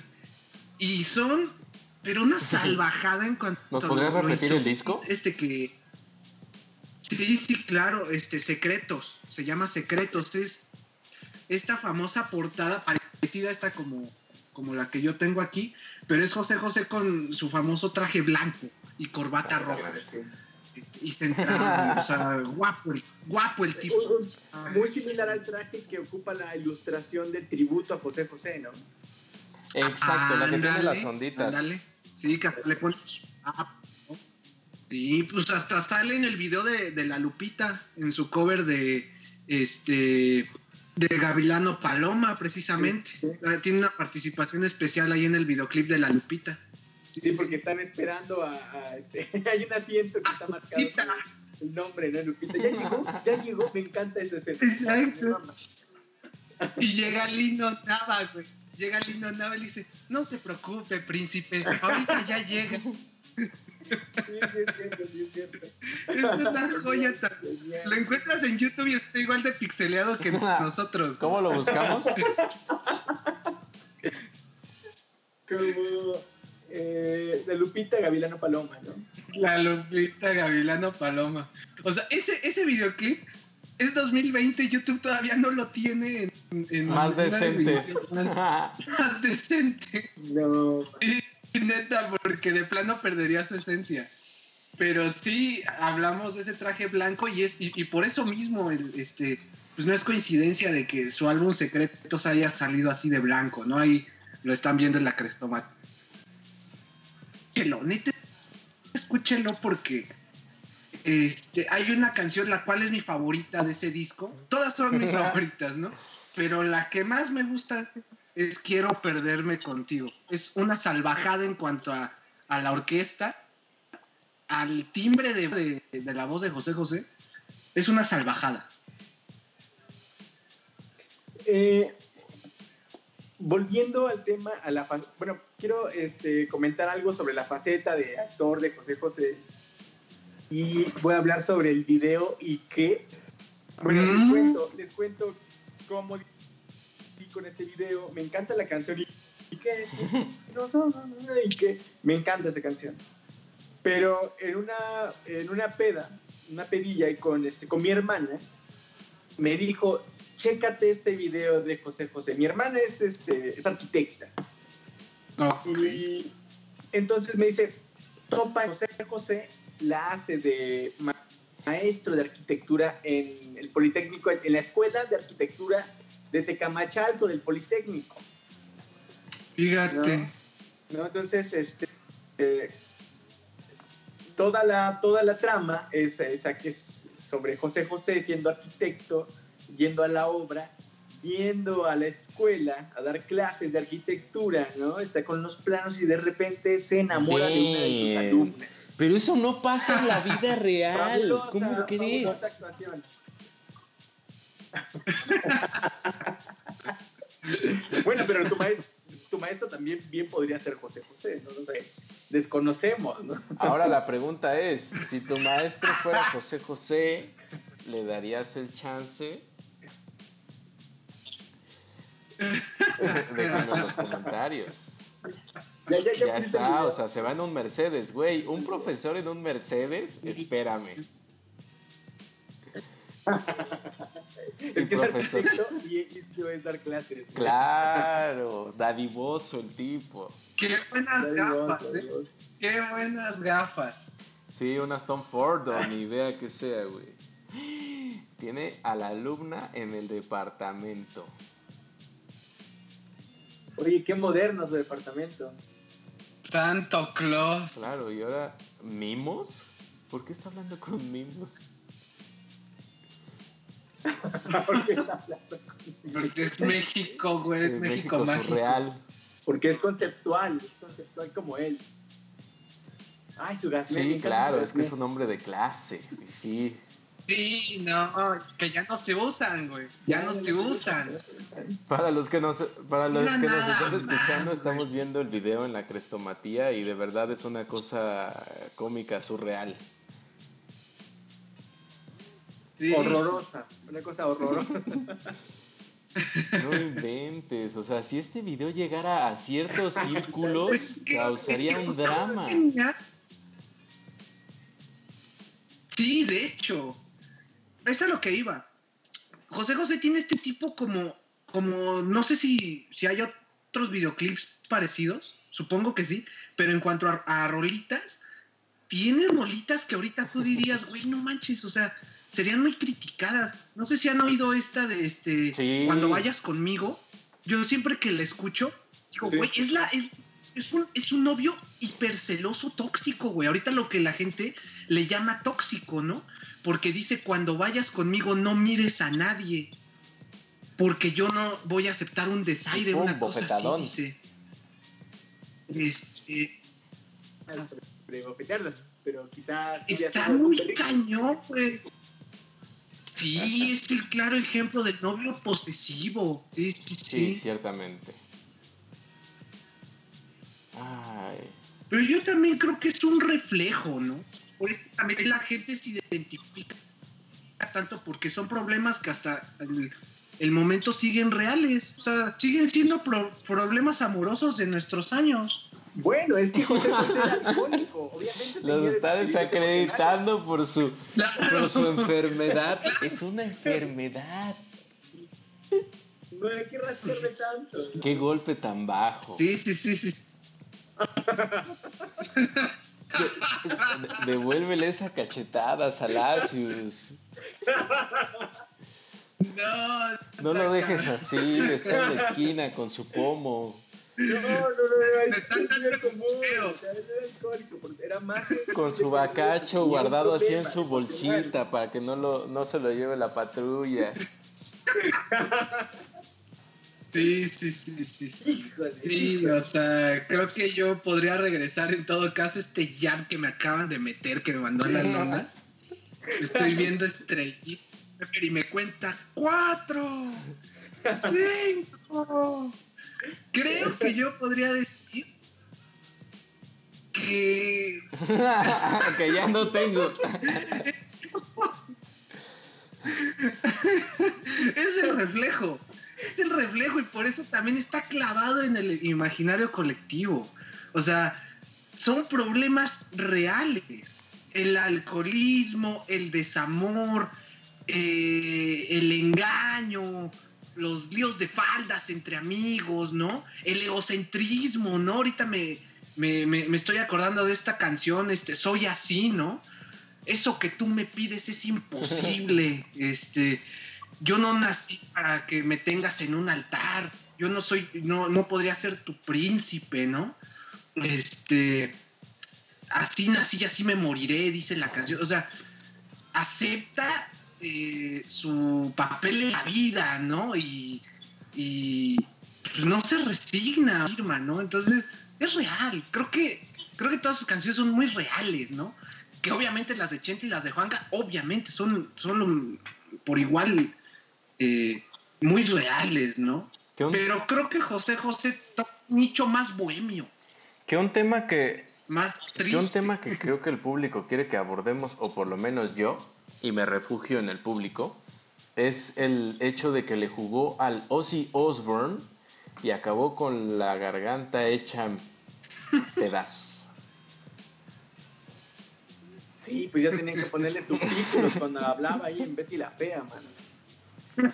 Y son, pero una salvajada en cuanto ¿Nos podrías repetir el disco? Este que. Sí, sí, claro, este, Secretos, se llama Secretos, es esta famosa portada parecida a esta como, como la que yo tengo aquí, pero es José José con su famoso traje blanco y corbata roja. Y centrado, o sea, guapo, guapo el tipo. Muy similar al traje que ocupa la ilustración de tributo a José José, ¿no? Exacto, la que tiene las onditas. Sí, que le pones. Sí, pues hasta sale en el video de, de, la Lupita, en su cover de este de Gavilano Paloma, precisamente. Ah, tiene una participación especial ahí en el videoclip de la Lupita. Sí, porque están esperando a, este. <laughs> Hay un asiento que está marcado el nombre, ¿no? Lupita. Ya llegó, ya llegó, me encanta ese escena. Exacto. Y llega Lino Nava, güey. Llega Lino Nava y le dice: No se preocupe, príncipe, ahorita ya llega. <laughs> Sí, es cierto, sí, es cierto. Es una joya Lo encuentras en YouTube y está igual de pixeleado que <laughs> nosotros. ¿Cómo lo buscamos? Como eh, la Lupita Gavilano Paloma, ¿no? La Lupita Gavilano Paloma. O sea, ese, ese videoclip es 2020, YouTube todavía no lo tiene en, más decente. <laughs> Más, decente. No. Y, <laughs> neta, porque de plano perdería su esencia. Pero sí hablamos de ese traje blanco y es y, por eso mismo el, este pues no es coincidencia de que su álbum Secretos haya salido así de blanco, ¿no? Ahí lo están viendo en la Crestomat escúchelo, neta, escúchelo porque este, hay una canción la cual es mi favorita de ese disco. Todas son mis <laughs> favoritas, ¿no? Pero la que más me gusta es Quiero perderme contigo. Es una salvajada en cuanto a, la orquesta, al timbre de, de, la voz de José José. Es una salvajada. Eh, volviendo al tema, a la bueno, quiero este, comentar algo sobre la faceta de actor de José José. Y voy a hablar sobre el video y qué. Bueno, les mm. cuento, les cuento cómo con este video. Me encanta la canción y, y qué, y qué. Me encanta esa canción. Pero en una, en una peda, una pedilla y con, este, con mi hermana, me dijo, chécate este video de José José. Mi hermana es, este, es arquitecta. Y entonces me dice, topa José José la hace de maestro de arquitectura en el Politécnico, en la Escuela de Arquitectura de Tecamachalco del Politécnico. Fíjate. ¿No? Entonces, este, eh, toda, la, toda la trama es, es, es sobre José José siendo arquitecto yendo a la obra, yendo a la escuela a dar clases de arquitectura, ¿no? Está con los planos y de repente se enamora de una de sus alumnas. Pero eso no pasa en la vida <laughs> real. ¿Cómo crees? <laughs> bueno, pero tu maestro, tu maestro también bien podría ser José José, no, sé. Desconocemos, ¿no? Ahora la pregunta es, si tu maestro fuera José José, ¿le darías el chance <laughs> Déjenlo en los comentarios. Ya, está, o sea, se va en un Mercedes, güey. Un profesor en un Mercedes, espérame. <laughs> El profesor. y es dar clases. Claro, dadivoso el tipo. Qué buenas gafas, ¿eh? Qué buenas gafas. Sí, unas Tom Ford o ni idea que sea, güey. Tiene a la alumna en el departamento. Oye, qué moderno su departamento. Santo Claus. Claro, y ahora, ¿mimos? ¿Por qué está hablando con mimos? Porque es México, güey, es, México, México mágico. Surreal. Porque es conceptual, es conceptual como él. Ay, su gas. Sí, claro, es que es un hombre de clase. Sí. Sí, no, que ya no se usan, güey. Ya, no, se usan. Para los que nos, para los que nos están escuchando, estamos viendo el video en la crestomatía y de verdad es una cosa cómica, surreal. Horrorosa, una cosa horrorosa. No inventes, o sea, si este video llegara a ciertos círculos, causaría un drama. Sí, de hecho, eso es lo que iba. José José tiene este tipo como, como no sé si, si hay otros videoclips parecidos, supongo que sí, pero en cuanto a, rolitas, tiene rolitas que ahorita tú dirías, güey, no manches, o sea, serían muy criticadas. No sé si han oído esta de este, cuando vayas conmigo, yo siempre que la escucho, digo, güey, es la, es, es, un, es un novio hiperceloso tóxico, güey. Ahorita lo que la gente le llama tóxico, ¿no? porque dice, cuando vayas conmigo no mires a nadie, porque yo no voy a aceptar un desaire, una cosa así, dice. Este... pero quizás... Está muy cañón, güey. Sí, es el claro ejemplo del novio posesivo. Sí, sí, sí. sí ciertamente. Ay. Pero yo también creo que es un reflejo, ¿no? por eso también la gente se identifica tanto porque son problemas que hasta el, momento siguen reales, o sea, siguen siendo problemas amorosos de nuestros años. Bueno, es que José José era alcohólico, obviamente. <laughs> Los está desacreditando por su, por su enfermedad. Es una enfermedad. No hay que rascarme tanto. Qué golpe tan bajo. Sí, sí, sí, sí. <laughs> Devuélvele esa cachetada, Salacius. No, no lo dejes así, está en la esquina con su pomo. No, no, no, están era más con su bacacho guardado así en su bolsita para que no, lo, no se lo lleve la patrulla. Sí, sí, sí, sí. Sí, sí o sea, creo que yo podría regresar en todo caso este jam que me acaban de meter, que me mandó a la lona. Estoy viendo estrellita y me cuenta cuatro, cinco. Creo que yo podría decir que... <laughs> que ya no tengo. es el reflejo es el reflejo y por eso también está clavado en el imaginario colectivo. O sea, son problemas reales. El alcoholismo, el desamor, eh, el engaño, los líos de faldas entre amigos, ¿no? El egocentrismo, ¿no? Ahorita me, me, me, estoy acordando de esta canción, este, Soy así, ¿no? Eso que tú me pides es imposible, <laughs> este yo no nací para que me tengas en un altar, yo no soy, no, no podría ser tu príncipe, ¿no? Este, así nací y así me moriré, dice la canción. O sea, acepta eh, su papel en la vida, ¿no? Y, y pues, no se resigna, Irma, ¿no? Entonces, es real. Creo que, creo que todas sus canciones son muy reales, ¿no? Que obviamente las de Chente y las de Juanca, obviamente son, son por igual eh, muy reales, ¿no? Pero creo que José José toca un nicho más bohemio. Que un tema que. Más triste. Que un tema que creo que el público quiere que abordemos, o por lo menos yo, y me refugio en el público, es el hecho de que le jugó al Ozzy Osbourne y acabó con la garganta hecha en pedazos. Sí, pues ya tenían que ponerle subtítulos cuando hablaba ahí en Betty la Fea, mano.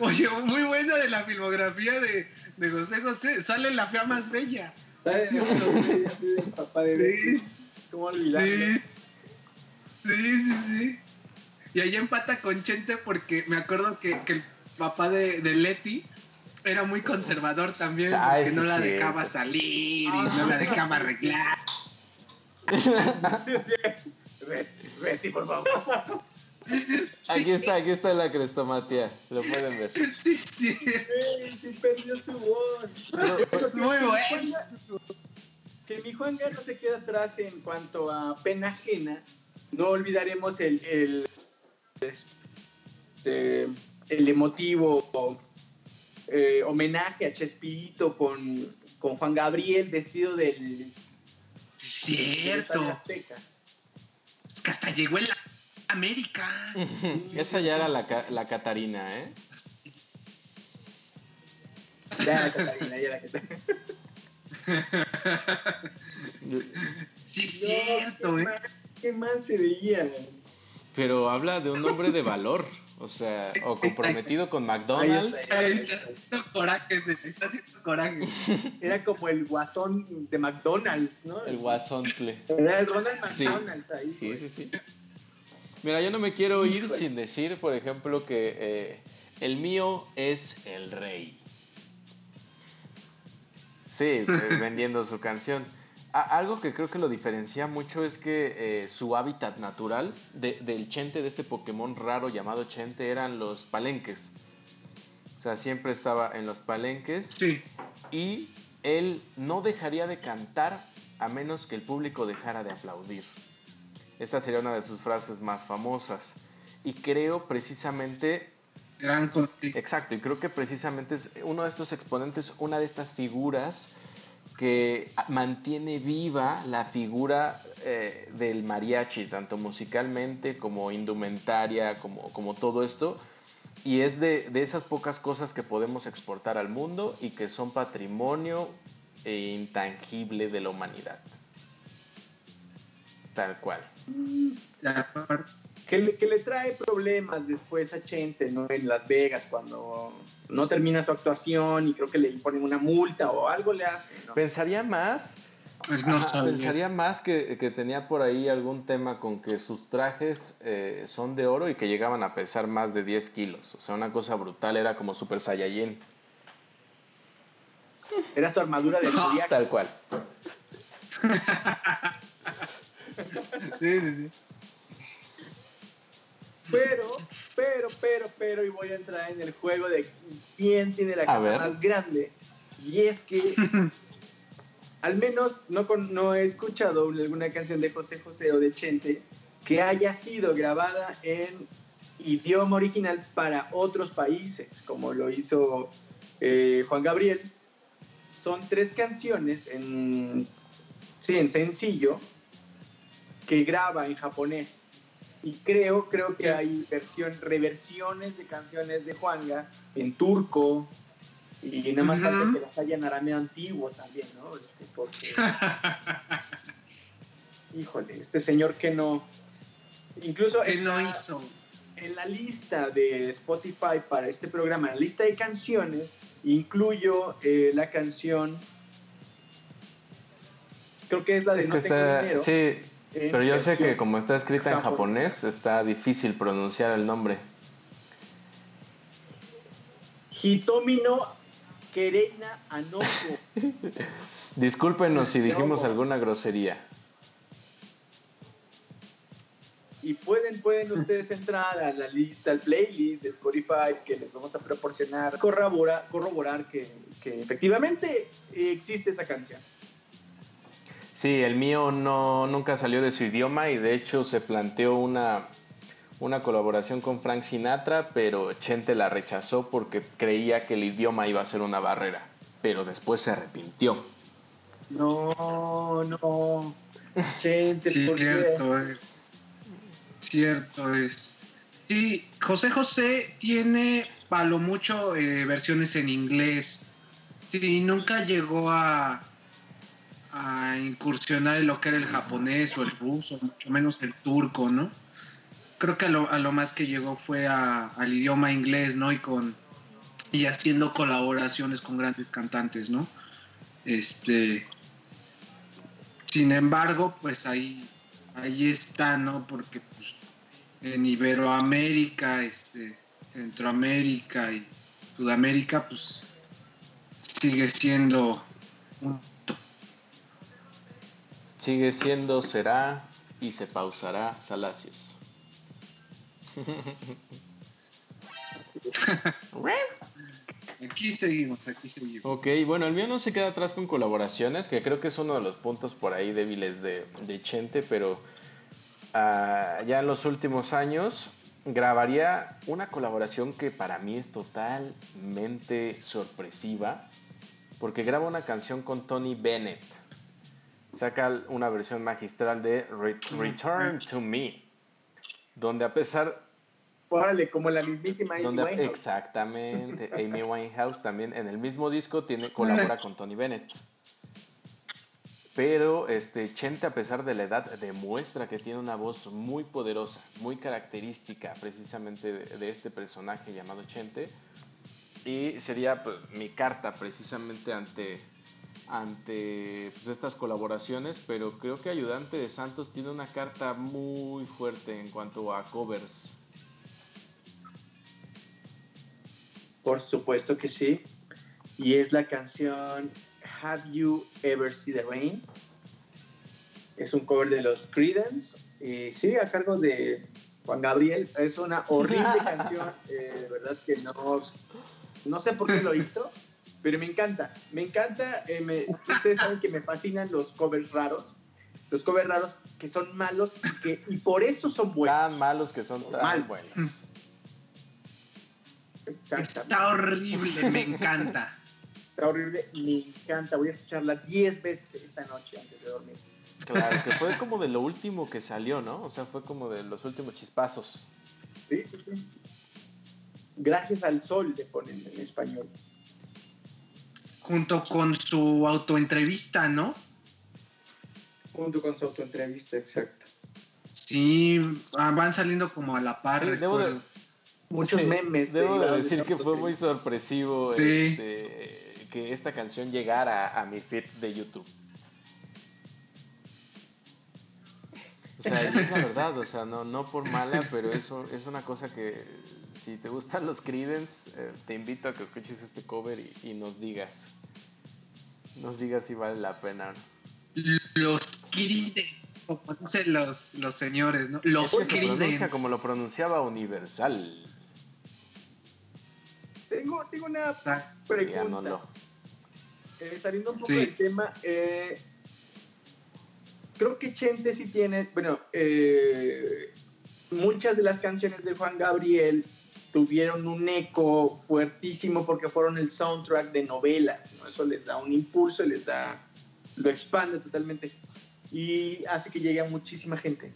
Oye, muy buena de la filmografía de, de José José. Sale la fea más bella. Papá de ¿Cómo olvidarlo? Sí, sí, sí. Y ahí empata con Chente porque me acuerdo que, el papá de, de, Leti era muy conservador también, porque no la dejaba salir y no la dejaba arreglar. <laughs> Betty, por favor. Aquí está, aquí está la crestomatía. Lo pueden ver. Sí, sí. sí perdió su voz. muy bueno. que mi Juanga no se queda atrás en cuanto a pena ajena. No olvidaremos el, el, este, el emotivo eh, homenaje a Chespirito con, con Juan Gabriel vestido del... Cierto. Es que hasta llegó en la América. <laughs> Esa ya era la, la Catarina, ¿eh? Ya la Catarina, ya la Catarina. <laughs> sí, es cierto, ¿eh? Qué mal se veía. Pero habla de un hombre de valor. O sea, o comprometido con McDonald's. Está, haciendo coraje, está haciendo coraje. <laughs> Era como el guasón de McDonald's, ¿no? El guasontle. Era el Ronald McDonald's ahí. Sí, sí, sí. Mira, yo no me quiero ir sin decir, por ejemplo, que eh, el mío es el rey. Sí, eh, <laughs> vendiendo su canción. algo que creo que lo diferencia mucho es que eh, su hábitat natural del Chente, de este Pokémon raro llamado Chente, eran los palenques. O sea, siempre estaba en los palenques. Sí. Y él no dejaría de cantar a menos que el público dejara de aplaudir. Esta sería una de sus frases más famosas. Y creo precisamente Gran Exacto, y creo que precisamente es uno de estos exponentes, una de estas figuras que mantiene viva la figura eh, del mariachi, tanto musicalmente como indumentaria, como, como todo esto. Y es de, de, esas pocas cosas que podemos exportar al mundo y que son patrimonio e intangible de la humanidad. Tal cual. Que le, que le, trae problemas después a Chente, ¿no? En Las Vegas, cuando no termina su actuación y creo que le imponen una multa o algo le hace, ¿no? Pensaría más... Pues no pensaría más que, que, tenía por ahí algún tema con que sus trajes eh, son de oro y que llegaban a pesar más de 10 kilos. O sea, una cosa brutal, era como Super Saiyajin. Era su armadura de <laughs> zodiaco. Tal cual. <laughs> sí, sí, sí. Pero, pero, pero, pero, y voy a entrar en el juego de quién tiene la casa más grande. Y es que, <laughs> al menos no, no he escuchado alguna canción de José José o de Chente que haya sido grabada en idioma original para otros países, como lo hizo eh, Juan Gabriel. Son tres canciones en, sí, en sencillo que graba en japonés. Y creo, creo que hay versión, reversiones de canciones de Juanga en turco. Y nada más falta que las haya en arameo antiguo también, ¿no? Este, porque... <laughs> Híjole, este señor que no... Incluso en, no la, hizo? en la lista de Spotify para este programa, en la lista de canciones, incluyo eh, la canción... Creo que es la de es No que está, Sí, pero yo sé que como está escrita en japonés, está difícil pronunciar el nombre. Hitomino Kereina Anoko. <laughs> Discúlpenos si <laughs> dijimos alguna grosería. Y pueden, pueden ustedes entrar a la lista, al playlist de Spotify que les vamos a proporcionar, corroborar, corroborar que, que efectivamente existe esa canción. Sí, el mío no, nunca salió de su idioma y de hecho se planteó una, una colaboración con Frank Sinatra, pero Chente la rechazó porque creía que el idioma iba a ser una barrera, pero después se arrepintió. No, no. Chente, sí, cierto es. Cierto es. Sí, José José tiene para lo mucho eh, versiones en inglés. Sí, nunca llegó a, a incursionar en lo que era el japonés o el ruso, mucho menos el turco, ¿no? Creo que a lo, a lo más que llegó fue al idioma inglés, ¿no? Y con y haciendo colaboraciones con grandes cantantes, ¿no? Este, sin embargo, pues ahí, ahí está, ¿no? Porque pues, en Iberoamérica, este, Centroamérica y Sudamérica, pues sigue siendo un Sigue siendo, será y se pausará Salacios. <laughs> Aquí seguimos, aquí seguimos. Ok, bueno, el mío no se queda atrás con colaboraciones, que creo que es uno de los puntos por ahí débiles de, de Chente, pero ah, ya en los últimos años grabaría una colaboración que para mí es totalmente sorpresiva, porque graba una canción con Tony Bennett. Saca una versión magistral de Return to Me, donde a pesar Órale, como la mismísima Amy Winehouse. Exactamente. <laughs> Amy Winehouse también en el mismo disco tiene, colabora con Tony Bennett. Pero este, Chente, a pesar de la edad, demuestra que tiene una voz muy poderosa, muy característica precisamente de, este personaje llamado Chente. Y sería pues, mi carta precisamente ante, ante pues, estas colaboraciones, pero creo que Ayudante de Santos tiene una carta muy fuerte en cuanto a covers. Por supuesto que sí. Y es la canción Have You Ever Seen the Rain? Es un cover de los Creedence. Y sí, a cargo de Juan Gabriel. Es una horrible <laughs> canción. Eh, de verdad que no, no sé por qué lo hizo, pero me encanta. Me encanta. Eh, ustedes saben que me fascinan los covers raros. Los covers raros que son malos y, que, y por eso son buenos. Tan malos que son tan buenos. Está horrible, me encanta. Está horrible, me encanta. Voy a escucharla 10 veces esta noche antes de dormir. Claro, que fue como de lo último que salió, ¿no? O sea, fue como de los últimos chispazos. Sí, sí, sí. Gracias al sol le ponen en español. Junto con su autoentrevista, ¿no? Junto con su autoentrevista, exacto. Sí, ah, van saliendo como a la par. debo de, muchos memes. Debo de, decir que fue muy sorpresivo este, que esta canción llegara a mi feed de YouTube. O sea, es la verdad, o sea, no, no por mala, pero eso es una cosa que si te gustan los Creedence, eh, te invito a que escuches este cover y, nos digas. Nos digas si vale la pena. Los Creedence, como dicen los, los señores, ¿no? Los Creedence. como lo pronunciaba Universal. Tengo, tengo una pregunta. Eh, saliendo un poco del tema, eh, creo que Chente sí tiene, bueno, eh, muchas de las canciones de Juan Gabriel tuvieron un eco fuertísimo porque fueron el soundtrack de novelas, Eso les da un impulso, les da, lo expande totalmente y hace que llegue a muchísima gente.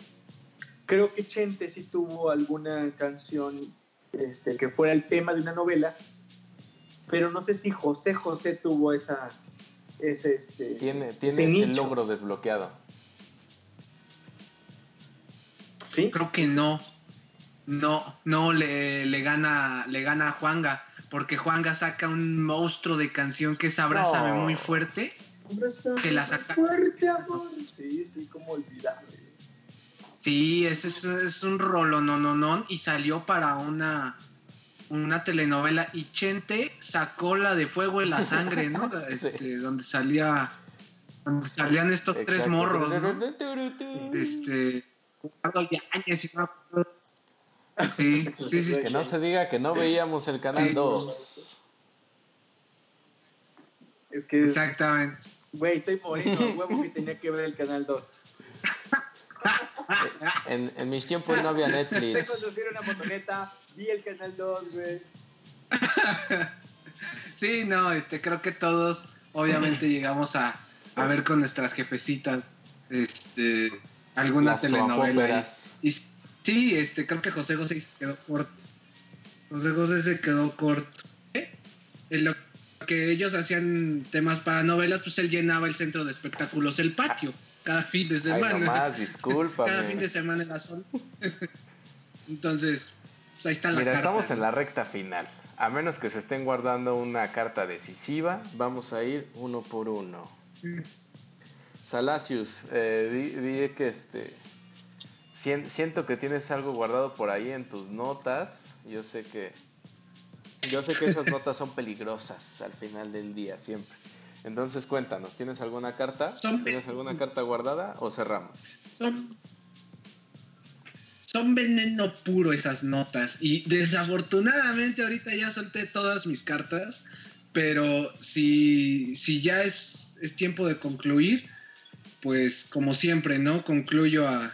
Creo que Chente sí tuvo alguna canción este, que fuera el tema de una novela, pero no sé si José José tuvo esa... Ese, este, tiene tiene ese, logro desbloqueado. ¿Sí? Creo que no. No, no le, le, gana, le gana a Juanga, porque Juanga saca un monstruo de canción que es Abrázame muy fuerte. que la saca. Fuerte, amor. Sí, sí, como olvidarle. Sí, ese es, un rolo, no, no, no, y salió para una, una telenovela. Y Chente sacó la de Fuego en la Sangre, ¿no? <laughs> Este, donde salía, donde salían estos tres morros, ¿no? Este, Sí, <laughs> sí, sí. Que no se diga que no veíamos el canal 2. Es que. Exactamente. Güey, soy moreno, huevo que tenía que ver el canal 2 <laughs> en, en, mis tiempos no había Netflix. conducir una motoneta, vi el canal 2, güey. <laughs> sí, no, este, creo que todos, obviamente, llegamos a, a ver con nuestras jefecitas, este, alguna telenovela. Y, sí, este, creo que José José se quedó corto. José José se quedó corto. ¿Eh? En lo que ellos hacían temas para novelas, pues él llenaba el centro de espectáculos, el patio cada fin de semana. Ay, disculpa. cada fin de semana en la zona. Entonces, pues ahí está la Mira, estamos en la recta final. A menos que se estén guardando una carta decisiva, vamos a ir uno por uno. Mm. Salacius, eh, que este. Siento que tienes algo guardado por ahí en tus notas. Yo sé que. Yo sé que esas <laughs> notas son peligrosas al final del día, siempre. Entonces cuéntanos, ¿tienes alguna carta? ¿Tienes alguna carta guardada o cerramos? Son, son veneno puro esas notas. Y desafortunadamente ahorita ya solté todas mis cartas, pero si, si ya es, es tiempo de concluir, pues como siempre, ¿no? Concluyo a,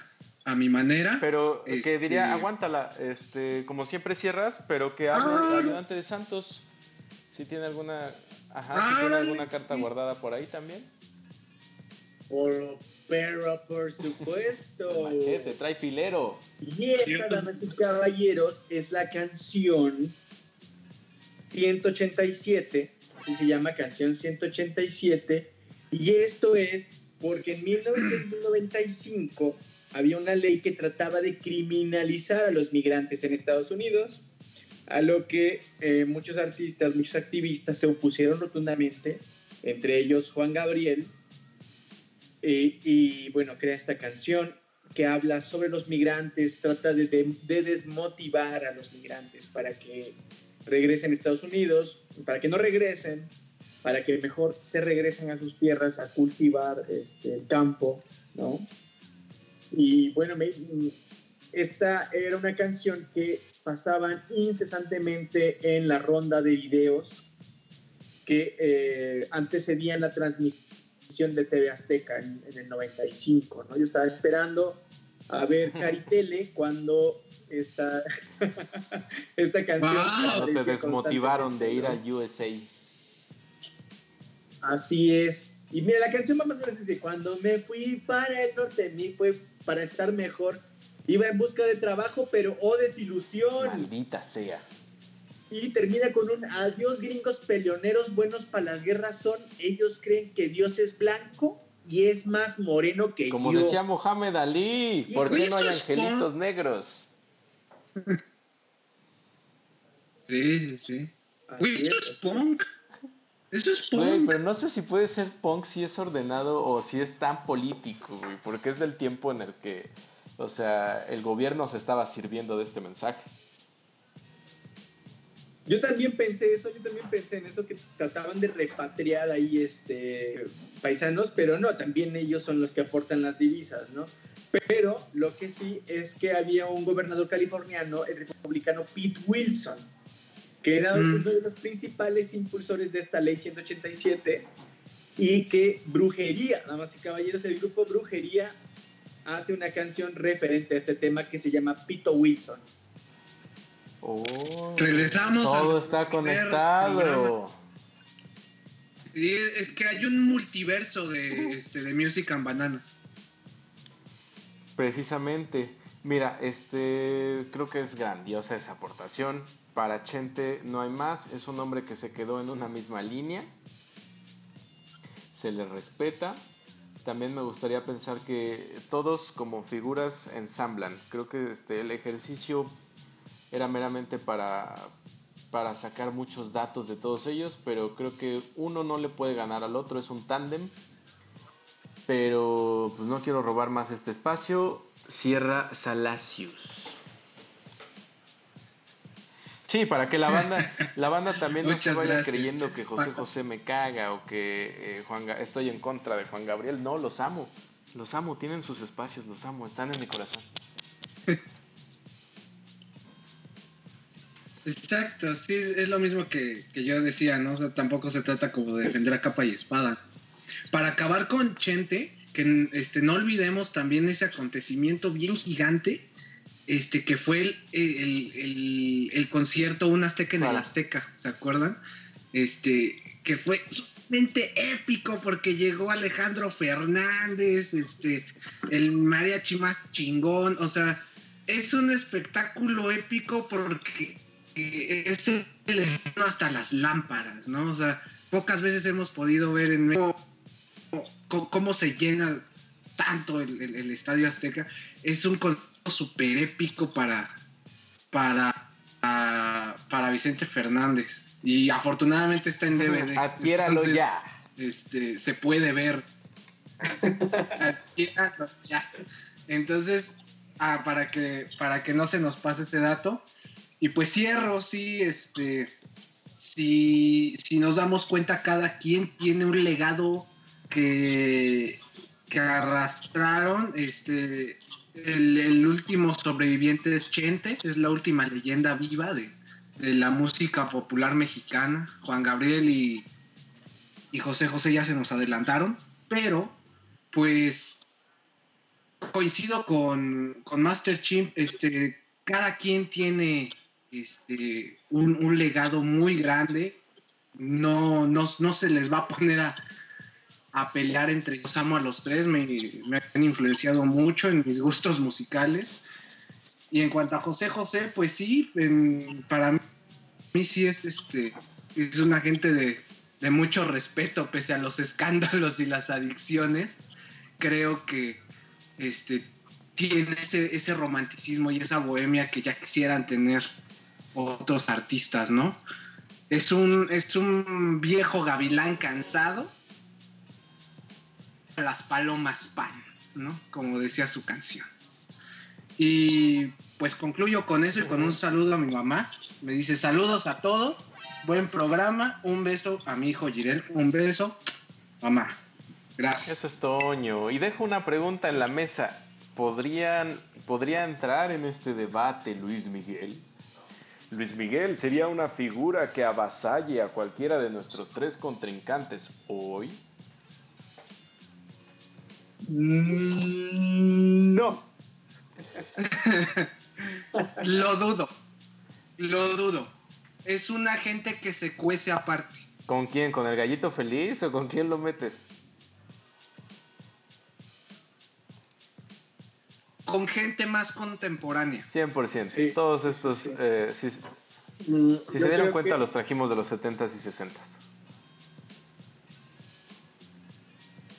a mi manera. Pero que diría, este, aguántala, este, como siempre cierras, pero que hable el ah. ayudante de Santos. Si tiene alguna, ajá, si tiene ah, alguna carta guardada por ahí también. Por, pero por supuesto. <laughs> Machete, trae filero. Y esa, damas y caballeros, es la canción 187, así se llama canción 187. Y esto es porque en 1995 había una ley que trataba de criminalizar a los migrantes en Estados Unidos, a lo que eh, muchos artistas, muchos activistas se opusieron rotundamente, entre ellos Juan Gabriel, y bueno, crea esta canción que habla sobre los migrantes, trata de, de, desmotivar a los migrantes para que regresen a Estados Unidos, para que no regresen, para que mejor se regresen a sus tierras a cultivar este, el campo, ¿no? Y bueno, esta era una canción que pasaban incesantemente en la ronda de videos que eh, antecedían la transmisión de TV Azteca en, el 95, ¿no? Yo estaba esperando a ver Caritele cuando esta, <laughs> esta canción... Wow, te desmotivaron de ir al USA. Así es. Y mira, la canción va más o menos dice, cuando me fui para el norte, mí fue para estar mejor. Iba en busca de trabajo, pero oh desilusión. Maldita sea. Y termina con un adiós gringos peleoneros buenos para las guerras son. Ellos creen que Dios es blanco y es más moreno que Como yo. Como decía Mohamed Ali, ¿por qué no hay angelitos negros? Sí, sí, sí. esto es punk. Eso es punk. pero no sé si puede ser punk si es ordenado o si es tan político, güey, porque es del tiempo en el que, o sea, el gobierno se estaba sirviendo de este mensaje. Yo también pensé eso, yo también pensé en eso que trataban de repatriar ahí este paisanos, pero no, también ellos son los que aportan las divisas, ¿no? Pero lo que sí es que había un gobernador californiano, el republicano Pete Wilson, que era mm. uno de los principales impulsores de esta ley 187 y que Brujería, damas y caballeros, el grupo Brujería hace una canción referente a este tema que se llama Pito Wilson. Oh, Regresamos. Todo está conectado. Sí, es que hay un multiverso de, este, de Music and Bananas. Precisamente. Mira, este creo que es grandiosa esa aportación. Para Chente no hay más, es un hombre que se quedó en una misma línea, se le respeta. También me gustaría pensar que todos como figuras ensamblan. Creo que este, el ejercicio era meramente para, para sacar muchos datos de todos ellos, pero creo que uno no le puede ganar al otro, es un tándem. Pero pues no quiero robar más este espacio. Sierra Salacius. Sí, para que la banda, <laughs> la banda también no se vaya creyendo que José José me caga o que eh, Juan, estoy en contra de Juan Gabriel. No, los amo. Los amo, tienen sus espacios, los amo, están en mi corazón. <laughs> Exacto, sí, es lo mismo que, yo decía, ¿no? O sea, tampoco se trata como de defender a capa y espada. Para acabar con Chente, que este, no olvidemos también ese acontecimiento bien gigante este, que fue el, el, concierto Un Azteca en el Azteca, ¿se acuerdan? Este, que fue sumamente épico porque llegó Alejandro Fernández, este, el mariachi más chingón, o sea, es un espectáculo épico porque es el hasta las lámparas, ¿no? O sea, pocas veces hemos podido ver en cómo, cómo se llena tanto el, el, Estadio Azteca. Es un súper épico para, para, para, Vicente Fernández. Y afortunadamente está en <laughs> DVD. Adquiéralo ya. Este, se puede ver. ya. Entonces, ah, para, que, para que no se nos pase ese dato. Y pues cierro, sí, este. Si, si nos damos cuenta, cada quien tiene un legado que, que arrastraron este, el, último sobreviviente es Chente, es la última leyenda viva de, la música popular mexicana. Juan Gabriel y, y José José ya se nos adelantaron, pero pues coincido con, Master Chimp, este, cada quien tiene este, un, legado muy grande, no, no, se les va a poner a, pelear entre ellos, amo a los tres, me, han influenciado mucho en mis gustos musicales. Y en cuanto a José José, pues sí, para mí, sí es, este, es una gente de, de mucho respeto pese a los escándalos y las adicciones. Creo que este, tiene ese, ese romanticismo y esa bohemia que ya quisieran tener otros artistas, ¿no? Es un, es un viejo gavilán cansado. Las palomas pan, ¿no? Como decía su canción. Y pues concluyo con eso y con un saludo a mi mamá. Me dice saludos a todos, buen programa, un beso a mi hijo Girel, un beso, mamá. Gracias. Eso es Toño. Y dejo una pregunta en la mesa. ¿Podrían, ¿Podría entrar en este debate Luis Miguel? Luis Miguel sería una figura que avasalle a cualquiera de nuestros tres contrincantes hoy. Mm, no. <laughs> Lo dudo. Lo dudo. Es una gente que se cuece aparte. ¿Con quién? ¿Con el gallito feliz o con quién lo metes? con gente más contemporánea. 100%. Todos estos, eh, si, mm, se dieron cuenta, los trajimos de los 70s y 60s.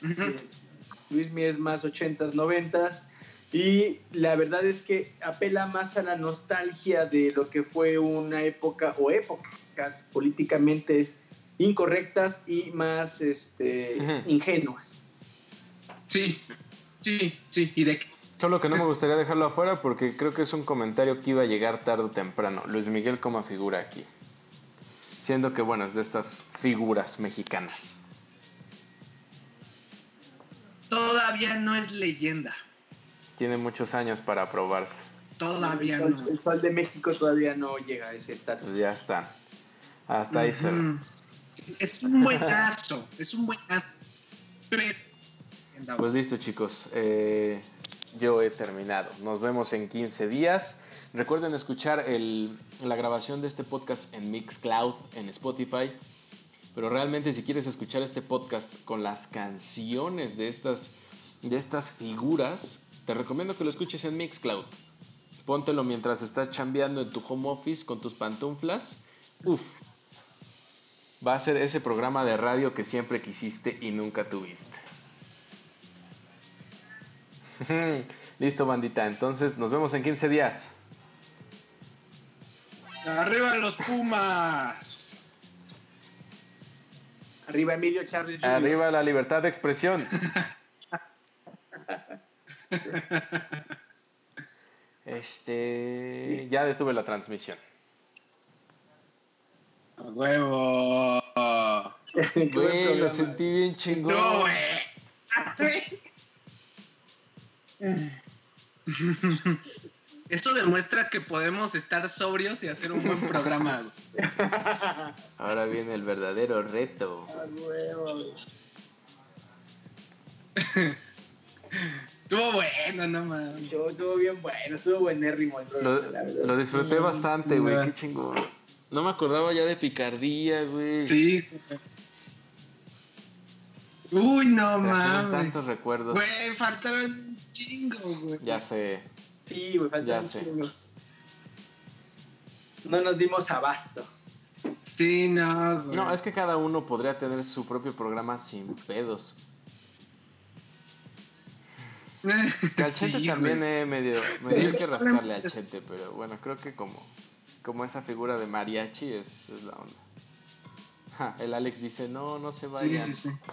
Luis Miguel es más 80s, 90s. Y la verdad es que apela más a la nostalgia de lo que fue una época o épocas políticamente incorrectas y más este, ingenuas. Sí, sí, sí. Y de Solo que no me gustaría dejarlo afuera porque creo que es un comentario que iba a llegar tarde o temprano. Luis Miguel como figura aquí. Siendo que, bueno, es de estas figuras mexicanas. Todavía no es leyenda. Tiene muchos años para aprobarse. Todavía el no. El Sol de México todavía no llega a ese estatus. Pues ya está. Hasta ahí se Es un buen caso. es un buen caso. Pues listo, chicos. Eh, yo he terminado. Nos vemos en 15 días. Recuerden escuchar la grabación de este podcast en Mixcloud, en Spotify. Pero realmente si quieres escuchar este podcast con las canciones de estas, de estas figuras, te recomiendo que lo escuches en Mixcloud. Póntelo mientras estás chambeando en tu home office con tus pantuflas. Uf, va a ser ese programa de radio que siempre quisiste y nunca tuviste. <laughs> Listo, bandita. Entonces nos vemos en 15 días. Arriba los Pumas. Arriba Emilio Charles. Arriba la libertad de expresión. <laughs> este. Ya detuve la transmisión. A huevo. Güey, lo sentí bien chingón. No, <laughs> <laughs> Esto demuestra que podemos estar sobrios y hacer un buen programa. Ahora viene el verdadero reto. Estuvo bueno, no mames. Estuvo bien bueno, estuvo buenérrimo el programa. Lo, lo disfruté bastante, güey, qué chingón. No me acordaba ya de picardía, güey. Sí. Uy, no mames. tantos recuerdos. Güey, faltaron chingo, güey. Ya sé. Sí, güey, chingo. No nos dimos abasto. Sí, no, güey. No, es que cada uno podría tener su propio programa sin pedos. <laughs> Calchete también eh, medio, medio que rascarle al chete, pero bueno, creo que como, como esa figura de mariachi es, la onda. el Alex dice, no, no se vayan. Sí, sí, sí.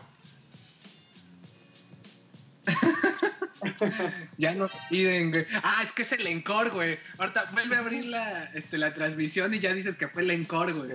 <laughs> ya no piden, güey. Ah, es que es el encore, güey. Ahorita vuelve a abrir la, este, la transmisión y ya dices que fue el encore, güey.